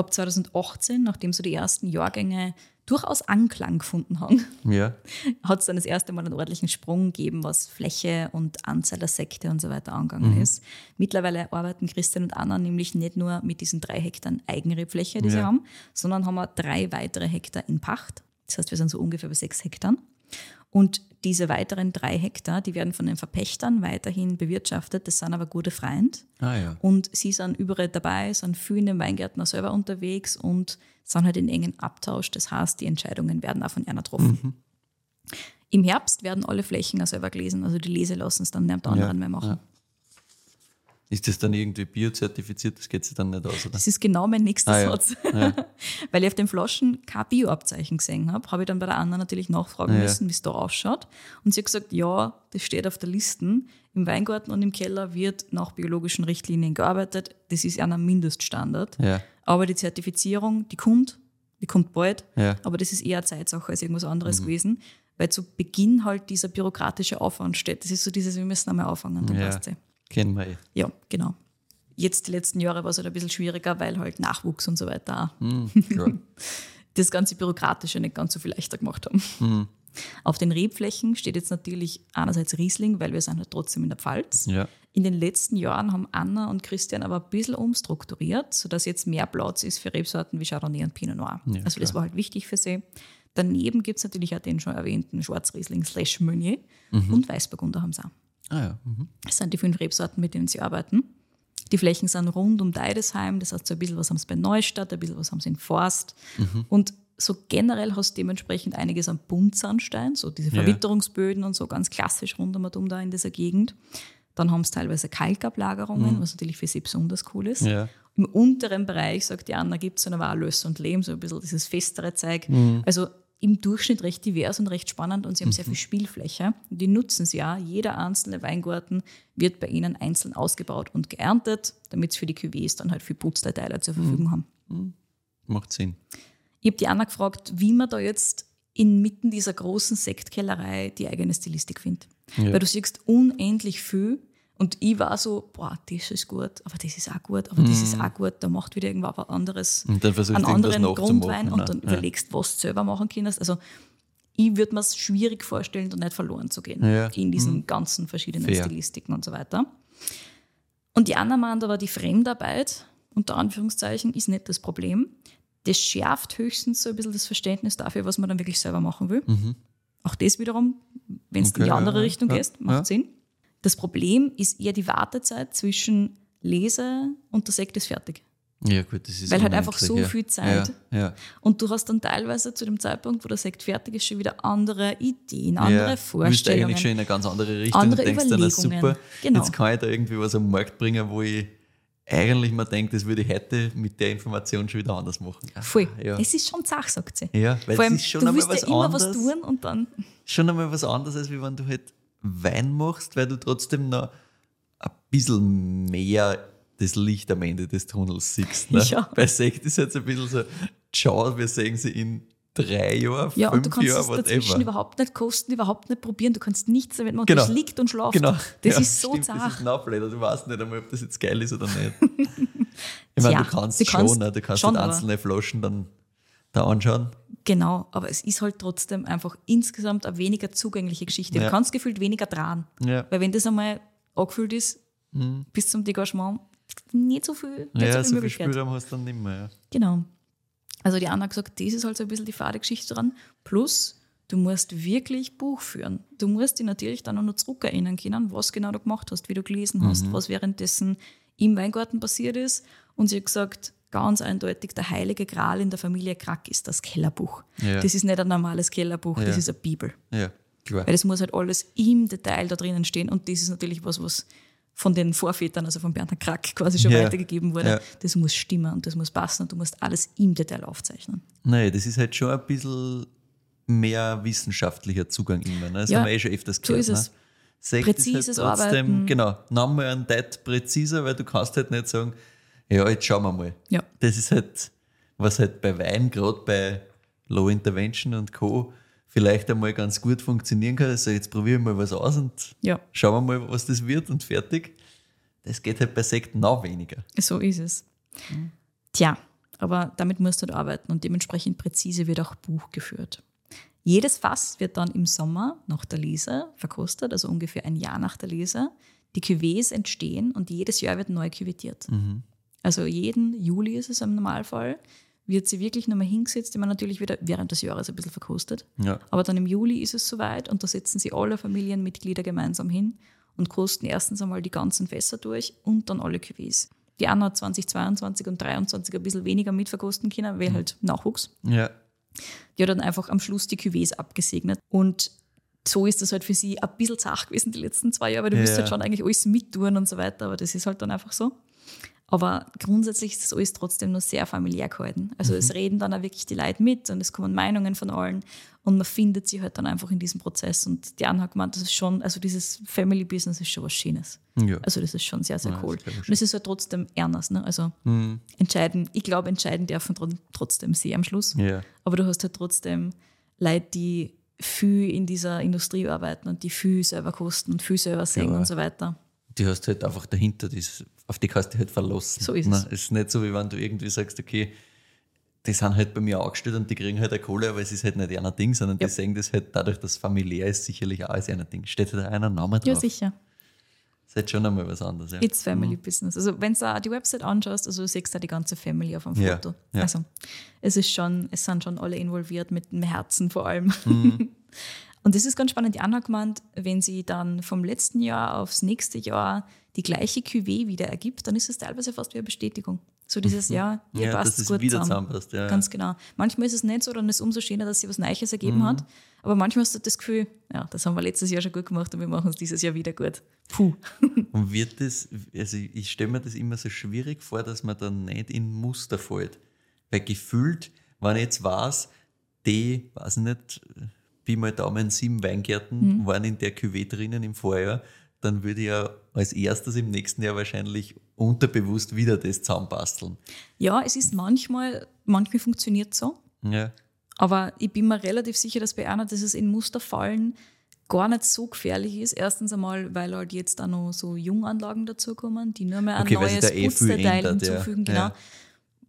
Ab 2018, nachdem so die ersten Jahrgänge durchaus Anklang gefunden haben, Ja. hat es dann das erste Mal einen ordentlichen Sprung gegeben, was Fläche und Anzahl der Sekte und so weiter angegangen ist. Mittlerweile arbeiten Christian und Anna nämlich nicht nur mit diesen drei Hektar Eigenrebfläche, die sie Ja. haben, sondern haben auch drei weitere Hektar in Pacht. Das heißt, wir sind so ungefähr bei sechs Hektaren. Und diese weiteren drei Hektar, die werden von den Verpächtern weiterhin bewirtschaftet. Das sind aber gute Freunde. Ah ja. Und sie sind überall dabei, sind viel in den Weingärten auch selber unterwegs und sind halt in engen Abtausch. Das heißt, die Entscheidungen werden auch von einer getroffen. Im Herbst werden alle Flächen auch selber gelesen, also die Lese lassen es dann der anderen Ja, mehr machen. ja. Ist das dann irgendwie biozertifiziert? Das geht sich dann nicht aus, oder? Das ist genau mein nächster Ah, ja. Satz. Weil ich auf den Flaschen kein Bio-Abzeichen gesehen habe, habe ich dann bei der Anna natürlich nachfragen Ja. müssen, wie es da ausschaut. Und sie hat gesagt, ja, das steht auf der Liste. Im Weingarten und im Keller wird nach biologischen Richtlinien gearbeitet. Das ist ein Mindeststandard. Ja. Aber die Zertifizierung, die kommt, die kommt bald, Ja. aber das ist eher eine Zeitsache als irgendwas anderes gewesen, weil zu Beginn halt dieser bürokratische Aufwand steht. Das ist so dieses, wir müssen einmal anfangen, dann Ja. passt eh. Kennen wir eh. Ja, genau. Jetzt die letzten Jahre war es halt ein bisschen schwieriger, weil halt Nachwuchs und so weiter Hm, klar. das ganze Bürokratische nicht ganz so viel leichter gemacht haben. Hm. Auf den Rebflächen steht jetzt natürlich einerseits Riesling, weil wir sind halt trotzdem in der Pfalz. Ja. In den letzten Jahren haben Anna und Christian aber ein bisschen umstrukturiert, sodass jetzt mehr Platz ist für Rebsorten wie Chardonnay und Pinot Noir. Ja, also das klar. war halt wichtig für sie. Daneben gibt es natürlich auch den schon erwähnten Schwarzriesling slash Meunier Mhm. und Weißburgunder haben sie auch. Ah ja. Mhm. Das sind die fünf Rebsorten, mit denen sie arbeiten. Die Flächen sind rund um Deidesheim, das heißt so ein bisschen was haben sie bei Neustadt, ein bisschen was haben sie in Forst. Und so generell hast du dementsprechend einiges an Buntsandstein, so diese Ja. Verwitterungsböden und so ganz klassisch rund um um da in dieser Gegend. Dann haben sie teilweise Kalkablagerungen, was natürlich für sie besonders cool ist. Ja. Im unteren Bereich, sagt die Anna, gibt es dann aber auch Löss und Lehm, so ein bisschen dieses festere Zeug. Also im Durchschnitt recht divers und recht spannend und sie haben sehr viel Spielfläche. Die nutzen sie ja. Jeder einzelne Weingarten wird bei ihnen einzeln ausgebaut und geerntet, damit sie für die Cuvées dann halt viel Putzteile zur Verfügung haben. Macht Sinn. Ich habe die Anna gefragt, wie man da jetzt inmitten dieser großen Sektkellerei die eigene Stilistik findet. Ja. Weil du siehst unendlich viel und ich war so, boah, das ist gut, aber das ist auch gut, aber das ist auch gut, da macht wieder irgendwas anderes, Mhm. Und dann einen anderen Grundwein ne? und dann Ja. überlegst, was du selber machen kannst. Also ich würde mir es schwierig vorstellen, da nicht verloren zu gehen Ja. in diesen ganzen verschiedenen Fair. Stilistiken und so weiter. Und die Anna meint aber, die Fremdarbeit, unter Anführungszeichen, ist nicht das Problem. Das schärft höchstens so ein bisschen das Verständnis dafür, was man dann wirklich selber machen will. Auch das wiederum, wenn es in Okay, die andere ja, Richtung ja, gehst, macht. Sinn. Das Problem ist eher die Wartezeit zwischen Lese und der Sekt ist fertig. Ja, gut, das ist Weil halt einfach so ja. viel Zeit. Ja, ja. Und du hast dann teilweise zu dem Zeitpunkt, wo der Sekt fertig ist, schon wieder andere Ideen, andere ja. Du bist Vorstellungen. eigentlich schon in eine ganz andere Richtung. Andere du denkst dann, ah, super, Genau. jetzt kann ich da irgendwie was am Markt bringen, wo ich eigentlich mal denke, das würde ich heute mit der Information schon wieder anders machen. Ah, Voll. Es ist schon Sache, sagt sie. ja weil Vor allem, es ist schon du einmal willst was ja immer anderes. was tun und dann. Schon einmal was anderes, als wie wenn du halt Wein machst, weil du trotzdem noch ein bisschen mehr das Licht am Ende des Tunnels siehst. Ne? Ja. Bei Sekt ist jetzt ein bisschen so, schau, wir sehen sie in drei Jahren, Ja, und du fünf kannst Jahren, es dazwischen whatever. überhaupt nicht kosten, überhaupt nicht probieren. Du kannst nichts damit machen. Genau. Das liegt und schlaft. Genau. Das Ja, ist so stimmt, Das zart. ist Knaufleder. Du weißt nicht einmal, ob das jetzt geil ist oder nicht. Ich meine, Tja, du kannst du schon, kannst ne? du kannst schon, halt einzelne Flaschen dann da anschauen. Genau, aber es ist halt trotzdem einfach insgesamt eine weniger zugängliche Geschichte. Ja. Du kannst gefühlt weniger dran. Ja. Weil wenn das einmal angefüllt ist, bis zum Degagement, nicht so viel, nicht Mhm. Ja, so viel so viel. Spielraum hast du dann nicht mehr. Ja. Genau. Also die Anna hat gesagt, das ist halt so ein bisschen die fade Geschichte dran. Plus, du musst wirklich Buch führen. Du musst dich natürlich dann auch noch zurückerinnern können, was genau du gemacht hast, wie du gelesen hast, Mhm. was währenddessen im Weingarten passiert ist. Und sie hat gesagt, ganz eindeutig, der heilige Gral in der Familie Krack ist das Kellerbuch. Ja. Das ist nicht ein normales Kellerbuch, Ja. das ist eine Bibel. ja, klar. Weil das muss halt alles im Detail da drinnen stehen. Und das ist natürlich was, was von den Vorvätern, also von Bernhard Krack, quasi schon Ja. weitergegeben wurde. Ja. Das muss stimmen und das muss passen und du musst alles im Detail aufzeichnen. Nein, das ist halt schon ein bisschen mehr wissenschaftlicher Zugang immer. Ne? Das Ja, haben wir eh schon öfters so gehört. ist es. Ne? Sekt Präzises ist halt trotzdem, Arbeiten. genau, nochmal ein Date präziser, weil du kannst halt nicht sagen, ja, jetzt schauen wir mal. Ja. Das ist halt, was halt bei Wein, gerade bei Low Intervention und Co., vielleicht einmal ganz gut funktionieren kann. Also jetzt probiere ich mal was aus und Ja, schauen wir mal, was das wird und fertig. Das geht halt bei Sekt noch weniger. so ist es. Tja, aber damit musst du halt arbeiten und dementsprechend präzise wird auch Buch geführt. Jedes Fass wird dann im Sommer nach der Lese verkostet, also ungefähr ein Jahr nach der Lese. Die Cuvées entstehen und jedes Jahr wird neu küvettiert. Also jeden Juli ist es im Normalfall, wird sie wirklich nochmal hingesetzt, immer natürlich wieder während des Jahres ein bisschen verkostet. Ja. Aber dann im Juli ist es soweit und da setzen sie alle Familienmitglieder gemeinsam hin und kosten erstens einmal die ganzen Fässer durch und dann alle Cuvées. Die Anna hat 2022 und 2023 ein bisschen weniger mitverkosten können, weil halt Nachwuchs. Ja. Die hat dann einfach am Schluss die Cuvées abgesegnet. Und so ist das halt für sie ein bisschen zart gewesen die letzten zwei Jahre, weil du Ja. musst halt schon eigentlich alles mittun und so weiter, aber das ist halt dann einfach so. Aber grundsätzlich ist das alles trotzdem nur sehr familiär gehalten. Also Mhm. es reden dann auch wirklich die Leute mit und es kommen Meinungen von allen und man findet sie halt dann einfach in diesem Prozess. Und die Anna hat gemeint, das ist schon, also dieses Family Business ist schon was Schönes. Ja. Also das ist schon sehr, sehr Ja, cool. Und es ist halt trotzdem ernst. Ne? Also Mhm. entscheiden, ich glaube, entscheiden dürfen tro- trotzdem sie am Schluss. Ja. Aber du hast halt trotzdem Leute, die viel in dieser Industrie arbeiten und die viel selber kosten und viel selber singen Ja. und so weiter. die hast halt einfach dahinter, das, auf die kannst du dich halt verlassen. So ist es. Es ist nicht so, wie wenn du irgendwie sagst, okay, die sind halt bei mir angestellt und die kriegen halt eine Kohle, aber es ist halt nicht einer Ding, sondern Ja. die sehen das halt dadurch, dass familiär ist, sicherlich auch als einer Ding. Steht halt einer Name drauf. Ja, sicher. ist halt schon einmal was anderes. Ja. It's Family Business. Also wenn du die Website anschaust, also du siehst da die ganze Family auf dem Ja, Foto. ja. Also es ist schon, es sind schon alle involviert mit dem Herzen vor allem. Mhm. Und das ist ganz spannend. Die Anna gemeint, wenn sie dann vom letzten Jahr aufs nächste Jahr die gleiche Cuvée wieder ergibt, dann ist es teilweise fast wie eine Bestätigung. So dieses Jahr, hier Mhm. Ja, passt dass es gut wieder zusammen. zusammenpasst, ja. Ganz genau. Manchmal ist es nicht so, dann ist es umso schöner, dass sie was Neues ergeben Mhm. hat. Aber manchmal hast du das Gefühl, ja, das haben wir letztes Jahr schon gut gemacht und wir machen es dieses Jahr wieder gut. Puh. Und wird das, also ich stelle mir das immer so schwierig vor, dass man dann nicht in Muster fällt. Weil gefühlt, wenn ich jetzt weiß, die, weiß ich nicht, wie mal Daumen sieben Weingärten waren in der Cuvée drinnen im Vorjahr, dann würde ich ja als erstes im nächsten Jahr wahrscheinlich unterbewusst wieder das zusammenbasteln. Ja, es ist manchmal, manchmal funktioniert so. Ja, Aber ich bin mir relativ sicher, dass bei einer, dass es in Muster fallen, gar nicht so gefährlich ist. Erstens einmal, weil halt jetzt auch noch so Junganlagen dazukommen, die nur mehr ein Okay, neues eh Putzteil ändert, ja. hinzufügen. Genau. Ja.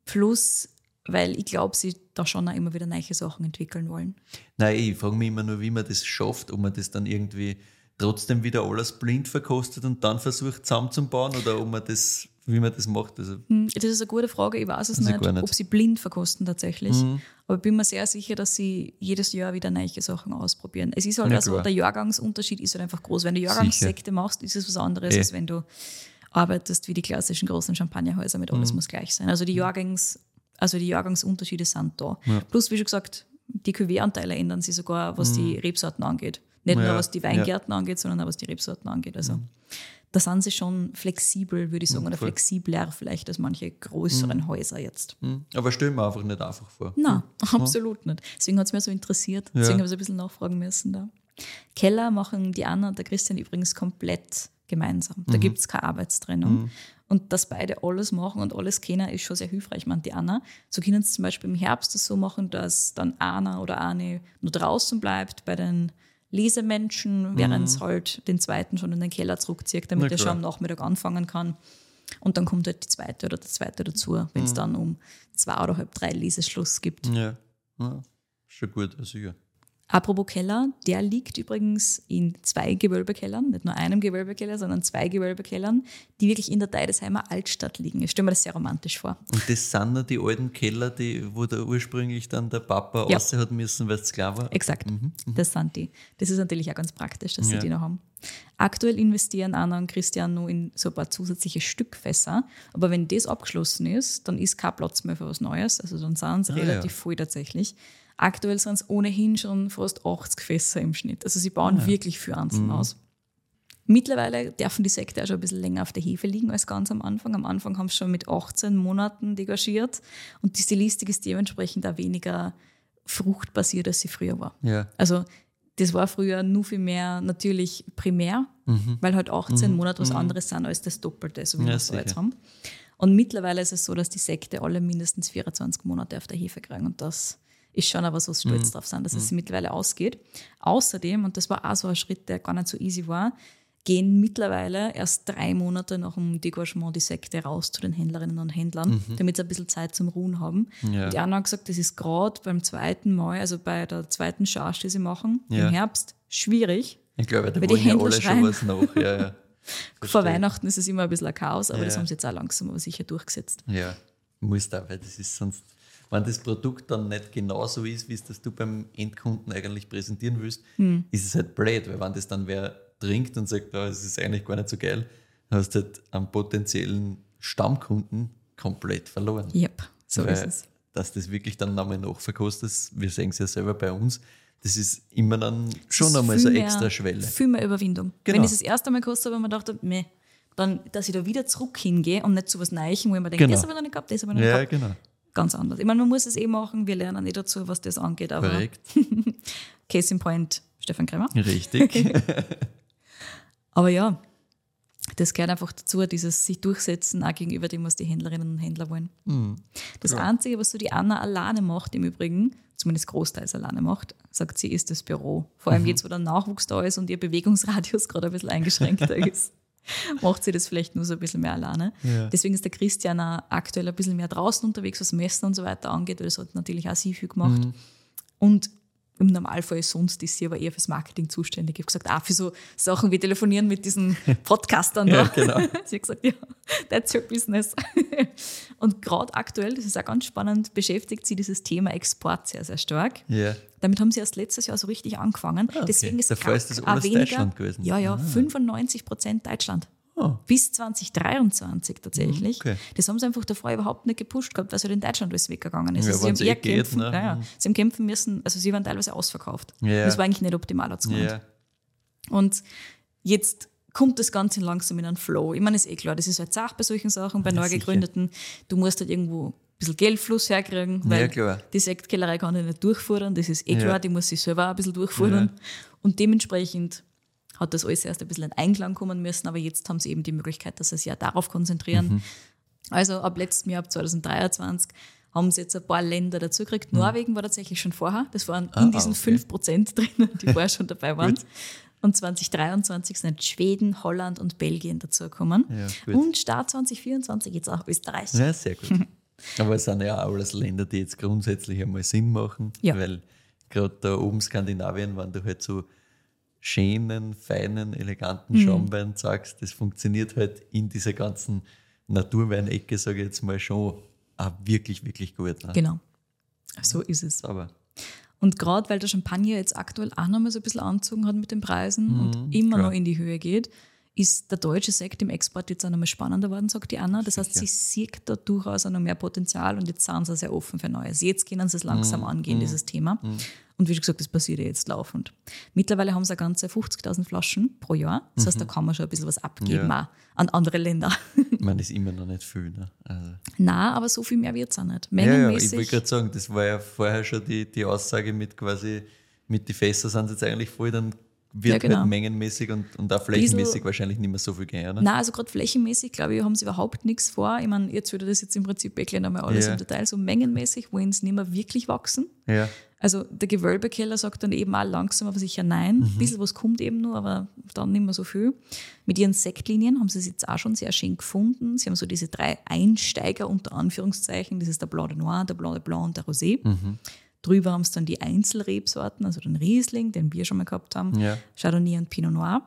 Plus, weil ich glaube, sie da schon auch immer wieder neue Sachen entwickeln wollen. Nein, ich frage mich immer nur, wie man das schafft, ob man das dann irgendwie trotzdem wieder alles blind verkostet und dann versucht zusammenzubauen oder ob man das, wie man das macht. Also, Hm, Das ist eine gute Frage. Ich weiß es ich nicht, nicht. Mhm. ob sie blind verkosten tatsächlich. Aber ich bin mir sehr sicher, dass sie jedes Jahr wieder neue Sachen ausprobieren. Es ist halt Ja, also, klar. der Jahrgangsunterschied ist halt einfach groß. Wenn du Jahrgangssekte machst, ist es was anderes, Eh. als wenn du arbeitest wie die klassischen großen Champagnerhäuser mit Mhm. alles muss gleich sein. Also die Jahrgangs, also die Jahrgangsunterschiede sind da. Plus, wie schon gesagt, die Cuvée-Anteile ändern sich sogar, was die Rebsorten angeht. Nicht Mhm. Ja, nur was die Weingärten angeht, sondern auch was die Rebsorten angeht. Also da sind sie schon flexibel, würde ich sagen, oder voll. flexibler vielleicht als manche größeren Häuser jetzt. hm, aber stell mir einfach nicht einfach vor. Na, absolut nicht. Deswegen hat es mir so interessiert. Deswegen habe ich so ein bisschen nachfragen müssen da. Keller machen die Anna und der Christian übrigens komplett gemeinsam. Da gibt es keine Arbeitstrennung. Und dass beide alles machen und alles kennen, ist schon sehr hilfreich, meint die Anna. So können sie zum Beispiel im Herbst das so machen, dass dann einer oder eine nur draußen bleibt bei den Lesemenschen, während es halt den zweiten schon in den Keller zurückzieht, damit er schon am Nachmittag anfangen kann. Und dann kommt halt die zweite oder der zweite dazu, wenn es dann um zwei oder halb drei Leseschluss gibt. Ja. ja. Schon gut, ja, sicher. Apropos Keller, der liegt übrigens in zwei Gewölbekellern, nicht nur einem Gewölbekeller, sondern zwei Gewölbekellern, die wirklich in der Deidesheimer Altstadt liegen. Ich stelle mir das sehr romantisch vor. Und das sind noch die alten Keller, die, wo da ursprünglich dann der Papa Ja. raus hat müssen, weil es klar war. Exakt, das sind die. Das ist natürlich auch ganz praktisch, dass sie Ja. die noch haben. Aktuell investieren Anna und Christian nur in so ein paar zusätzliche Stückfässer, aber wenn das abgeschlossen ist, dann ist kein Platz mehr für was Neues, also dann sind sie Ah, relativ ja. voll tatsächlich. Aktuell sind es ohnehin schon fast 80 Fässer im Schnitt, also sie bauen Ah, wirklich für einzeln Mhm. aus. Mittlerweile dürfen die Sekte auch schon ein bisschen länger auf der Hefe liegen als ganz am Anfang. Am Anfang haben sie schon mit 18 Monaten degagiert und die Stilistik ist dementsprechend auch weniger fruchtbasiert, als sie früher war. Ja. Also das war früher nur viel mehr natürlich primär, weil halt 18 Monate was anderes sind als das Doppelte, so wie Ja, wir es jetzt haben. Und mittlerweile ist es so, dass die Sekte alle mindestens 24 Monate auf der Hefe kriegen und das ist schon aber so stolz drauf sind, dass es mittlerweile ausgeht. Außerdem, und das war auch so ein Schritt, der gar nicht so easy war, gehen mittlerweile erst drei Monate nach dem Degagement die Sekte raus zu den Händlerinnen und Händlern, damit sie ein bisschen Zeit zum Ruhen haben. Ja. Die Anna hat gesagt, das ist gerade beim zweiten Mal, also bei der zweiten Charge, die sie machen, Ja. im Herbst, schwierig. Ich glaube, da Weil die ja Händler alle schreien. schon was nach. Ja, ja. Vor. Weihnachten ist es immer ein bisschen ein Chaos, aber das haben sie jetzt auch langsam aber sicher durchgesetzt. Ja, muss da, weil das ist sonst, wenn das Produkt dann nicht genauso ist, wie es das du beim Endkunden eigentlich präsentieren willst, Hm. ist es halt blöd, weil wenn das dann wer trinkt und sagt, oh, es ist eigentlich gar nicht so geil, dann hast du halt einen potenziellen Stammkunden komplett verloren. Yep, so weil, ist es. Dass das wirklich dann nochmal nachverkostet, wir sehen es ja selber bei uns, das ist immer dann schon einmal viel so eine extra Schwelle. Viel mehr Überwindung. Genau. Wenn ich es das erste Mal gekostet habe, habe ich mir gedacht, meh, dann, dass ich da wieder zurück hingehe und nicht zu was Neuem, wo ich mir denke, Genau. das habe ich noch nicht gehabt, das habe ich noch nicht Ja, gehabt. genau. Ganz anders. Ich meine, man muss es eh machen, wir lernen eh dazu, was das angeht, aber Korrekt. Case in Point, Stefan Kremer. Richtig. Aber ja, das gehört einfach dazu, dieses sich durchsetzen, auch gegenüber dem, was die Händlerinnen und Händler wollen. Hm. Das Einzige, was so die Anna alleine macht, im Übrigen, zumindest großteils alleine macht, sagt sie, ist das Büro. Vor Mhm. allem jetzt, wo der Nachwuchs da ist und ihr Bewegungsradius gerade ein bisschen eingeschränkter ist, macht sie das vielleicht nur so ein bisschen mehr alleine. Ja. Deswegen ist der Christian auch aktuell ein bisschen mehr draußen unterwegs, was Messen und so weiter angeht, weil das hat natürlich auch sie viel gemacht. Mhm. Und im Normalfall ist sonst ist sie aber eher fürs Marketing zuständig. Ich habe gesagt, auch für so Sachen wie telefonieren mit diesen Podcastern Ja, genau. Sie hat gesagt, ja, that's your business. Und gerade aktuell, das ist auch ganz spannend, beschäftigt sie dieses Thema Export sehr, sehr stark. ja. Damit haben sie erst letztes Jahr so richtig angefangen. Ah, okay. Deswegen ist Davor ist das alles Deutschland gewesen. Ja, ja, Ah. 95 Prozent Deutschland. Oh. Bis 2023 tatsächlich. Okay. Das haben sie einfach davor überhaupt nicht gepusht gehabt, weil es halt in Deutschland alles weggegangen ist. Ja, also sie, haben eh eher geht, kämpfen, ne? ja, ja, sie haben kämpfen müssen, also sie waren teilweise ausverkauft. Ja. Das war eigentlich nicht optimal als. Ja. Und jetzt kommt das Ganze langsam in einen Flow. Ich meine, ist eh klar, das ist halt Sache bei solchen Sachen, bei neu sicher. gegründeten. Du musst halt irgendwo ein bisschen Geldfluss herkriegen, weil Ja, die Sektkellerei kann ich nicht durchführen, das ist eh Ja. klar, die muss sich selber auch ein bisschen durchführen. Und dementsprechend hat das alles erst ein bisschen in Einklang kommen müssen, aber jetzt haben sie eben die Möglichkeit, dass sie sich ja darauf konzentrieren. Mhm. Also ab letztem Jahr, ab 2023, haben sie jetzt ein paar Länder dazu gekriegt. Norwegen war tatsächlich schon vorher. Das waren Mhm. Ah, in diesen okay. 5% drinnen, die vorher schon dabei waren. Und 2023 sind Schweden, Holland und Belgien dazugekommen. Ja, und Start 2024 jetzt auch Österreich. Ja, sehr gut. Aber es sind ja auch alles Länder, die jetzt grundsätzlich einmal Sinn machen, Ja. weil gerade da oben Skandinavien, wenn du halt so schönen, feinen, eleganten Mhm. Schaumwein sagst, das funktioniert halt in dieser ganzen Naturweinecke, sage ich jetzt mal, schon auch wirklich, wirklich gut. Ne? Genau. So ist es. Aber Und gerade weil der Champagner jetzt aktuell auch noch mal so ein bisschen angezogen hat mit den Preisen Mhm, und immer klar. noch in die Höhe geht, ist der deutsche Sekt im Export jetzt auch noch mal spannender worden, sagt die Anna. Das heißt, sie sieht da durchaus auch noch mehr Potenzial und jetzt sind sie sehr offen für Neues. Jetzt können sie es Mhm, langsam angehen, dieses Thema. Und wie schon gesagt, das passiert ja jetzt laufend. Mittlerweile haben sie eine ganze 50.000 Flaschen pro Jahr. Das heißt, da kann man schon ein bisschen was abgeben Mhm. Ja. an andere Länder. ich meine, das ist immer noch nicht viel. Ne? Also, Na, aber so viel mehr wird es auch nicht. ja, ja, ich Mengenmäßig. wollte gerade sagen, das war ja vorher schon die, die Aussage mit quasi, mit die Fässer sind sie jetzt eigentlich voll, dann wird Ja, genau. halt mengenmäßig und, und auch flächenmäßig wahrscheinlich nicht mehr so viel gehen, oder? Nein, also gerade flächenmäßig, glaube ich, haben sie überhaupt nichts vor. Ich meine, jetzt würde das jetzt im Prinzip erklären einmal alles Ja. im Detail. So mengenmäßig wollen sie nicht mehr wirklich wachsen. Ja. Also der Gewölbekeller sagt dann eben auch langsam, aber sicher nein. Mhm. Ein bisschen was kommt eben nur, aber dann nicht mehr so viel. Mit ihren Sektlinien haben sie es jetzt auch schon sehr schön gefunden. Sie haben so diese drei Einsteiger unter Anführungszeichen. Das ist der Blanc de Noir, der Blanc de Blanc und der Rosé. Mhm. Drüber haben sie dann die Einzelrebsorten, also den Riesling, den wir schon mal gehabt haben, Ja. Chardonnay und Pinot Noir.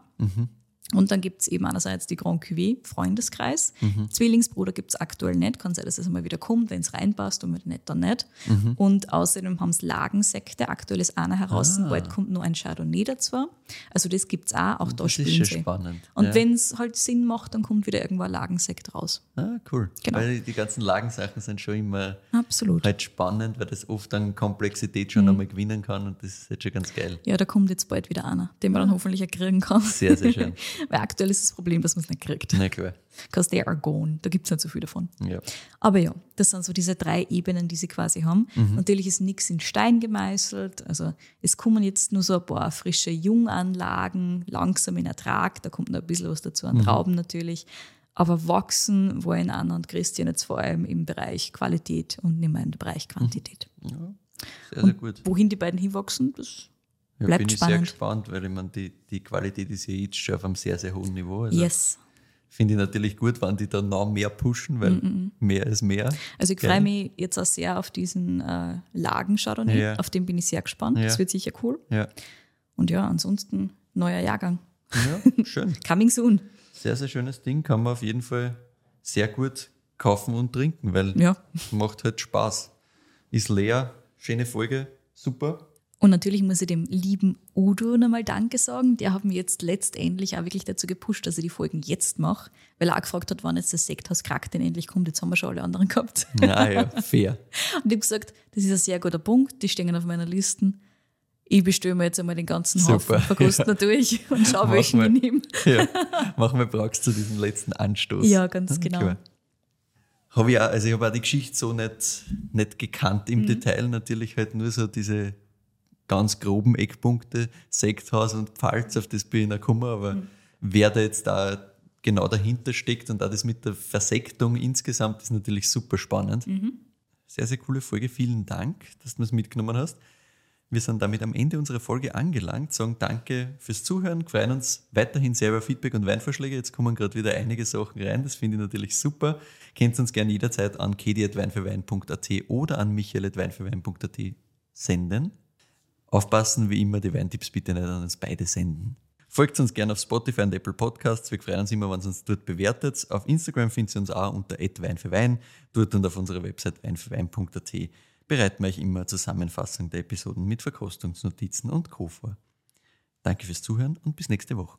Und dann gibt es eben einerseits die Grand Cuvée, Freundeskreis. Zwillingsbruder gibt es aktuell nicht. Kann sein, dass es einmal wieder kommt, wenn es reinpasst und wenn nicht, dann nicht. Und außerdem haben sie Lagensekte. Aktuell ist einer heraus, bald kommt nur ein Chardonnay dazu. Also das gibt es auch. Auch da Das ist spielen schon sie. spannend. Und ja. wenn es halt Sinn macht, dann kommt wieder irgendwo ein Lagensekt raus. Ah, cool. Genau. Weil die ganzen Lagensachen sind schon immer Absolut. halt spannend, weil das oft an Komplexität Mhm. schon einmal gewinnen kann und das ist jetzt schon ganz geil. Ja, da kommt jetzt bald wieder einer, den man dann hoffentlich auch kriegen kann. Sehr, sehr schön. Weil aktuell ist das Problem, dass man es nicht kriegt. Na klar. Because they are gone. Da gibt es nicht so viel davon. Ja. Aber ja, das sind so diese drei Ebenen, die sie quasi haben. Natürlich ist nichts in Stein gemeißelt. Also es kommen jetzt nur so ein paar frische Junganlagen, langsam in Ertrag. Da kommt noch ein bisschen was dazu an Trauben natürlich. Aber wachsen wollen Anna und Christian jetzt vor allem im Bereich Qualität und nicht mehr im Bereich Quantität. Sehr, sehr gut. Wohin die beiden hinwachsen, das Ja, bleibt bin ich spannend. sehr gespannt, weil ich meine, die, die Qualität ist ja jetzt schon auf einem sehr, sehr hohen Niveau. Also yes. Finde ich natürlich gut, wenn die da noch mehr pushen, weil mehr ist mehr. Also ich freue mich jetzt auch sehr auf diesen äh, Lagen-Chardonnay. Ja. Auf den bin ich sehr gespannt. Ja. Das wird sicher cool. Ja. Und ja, ansonsten neuer Jahrgang. ja, schön. Coming soon. Sehr, sehr schönes Ding. Kann man auf jeden Fall sehr gut kaufen und trinken, weil Ja. macht halt Spaß. Ist leer, schöne Folge, super. Und natürlich muss ich dem lieben Udo nochmal Danke sagen. Der hat mich jetzt letztendlich auch wirklich dazu gepusht, dass ich die Folgen jetzt mache, weil er auch gefragt hat, wann jetzt das Sekthaus Krack denn endlich kommt. Jetzt haben wir schon alle anderen gehabt. Ja, ja, fair. Und ich habe gesagt, das ist ein sehr guter Punkt, die stehen auf meiner Liste. Ich bestelle mir jetzt einmal den ganzen Haufen, Super. verkoste ihn durch und schaue, welchen mal. ich nehme. Ja. Machen wir brauchst zu diesem letzten Anstoß. Ja, ganz genau. Habe ich auch, also ich habe auch die Geschichte so nicht, nicht gekannt Mhm. im Detail, natürlich halt nur so diese ganz groben Eckpunkte, Sekthaus und Pfalz, auf das bin ich noch gekommen, aber Mhm. wer da jetzt da genau dahinter steckt und auch das mit der Versektung insgesamt ist natürlich super spannend. Mhm. Sehr, sehr coole Folge. Vielen Dank, dass du es mitgenommen hast. Wir sind damit am Ende unserer Folge angelangt, sagen danke fürs Zuhören, freuen uns weiterhin sehr über Feedback und Weinvorschläge. Jetzt kommen gerade wieder einige Sachen rein, das finde ich natürlich super. Könnt uns gerne jederzeit an kedi.weinfürwein.at oder an michael.weinfürwein.at senden. Aufpassen, wie immer, die Weintipps bitte nicht an uns beide senden. Folgt uns gerne auf Spotify und Apple Podcasts. Wir freuen uns immer, wenn ihr uns dort bewertet. Auf Instagram findet ihr uns auch unter @weinfürwein. Dort und auf unserer Website weinfürwein.at bereiten wir euch immer Zusammenfassung der Episoden mit Verkostungsnotizen und Co. vor. Danke fürs Zuhören und bis nächste Woche.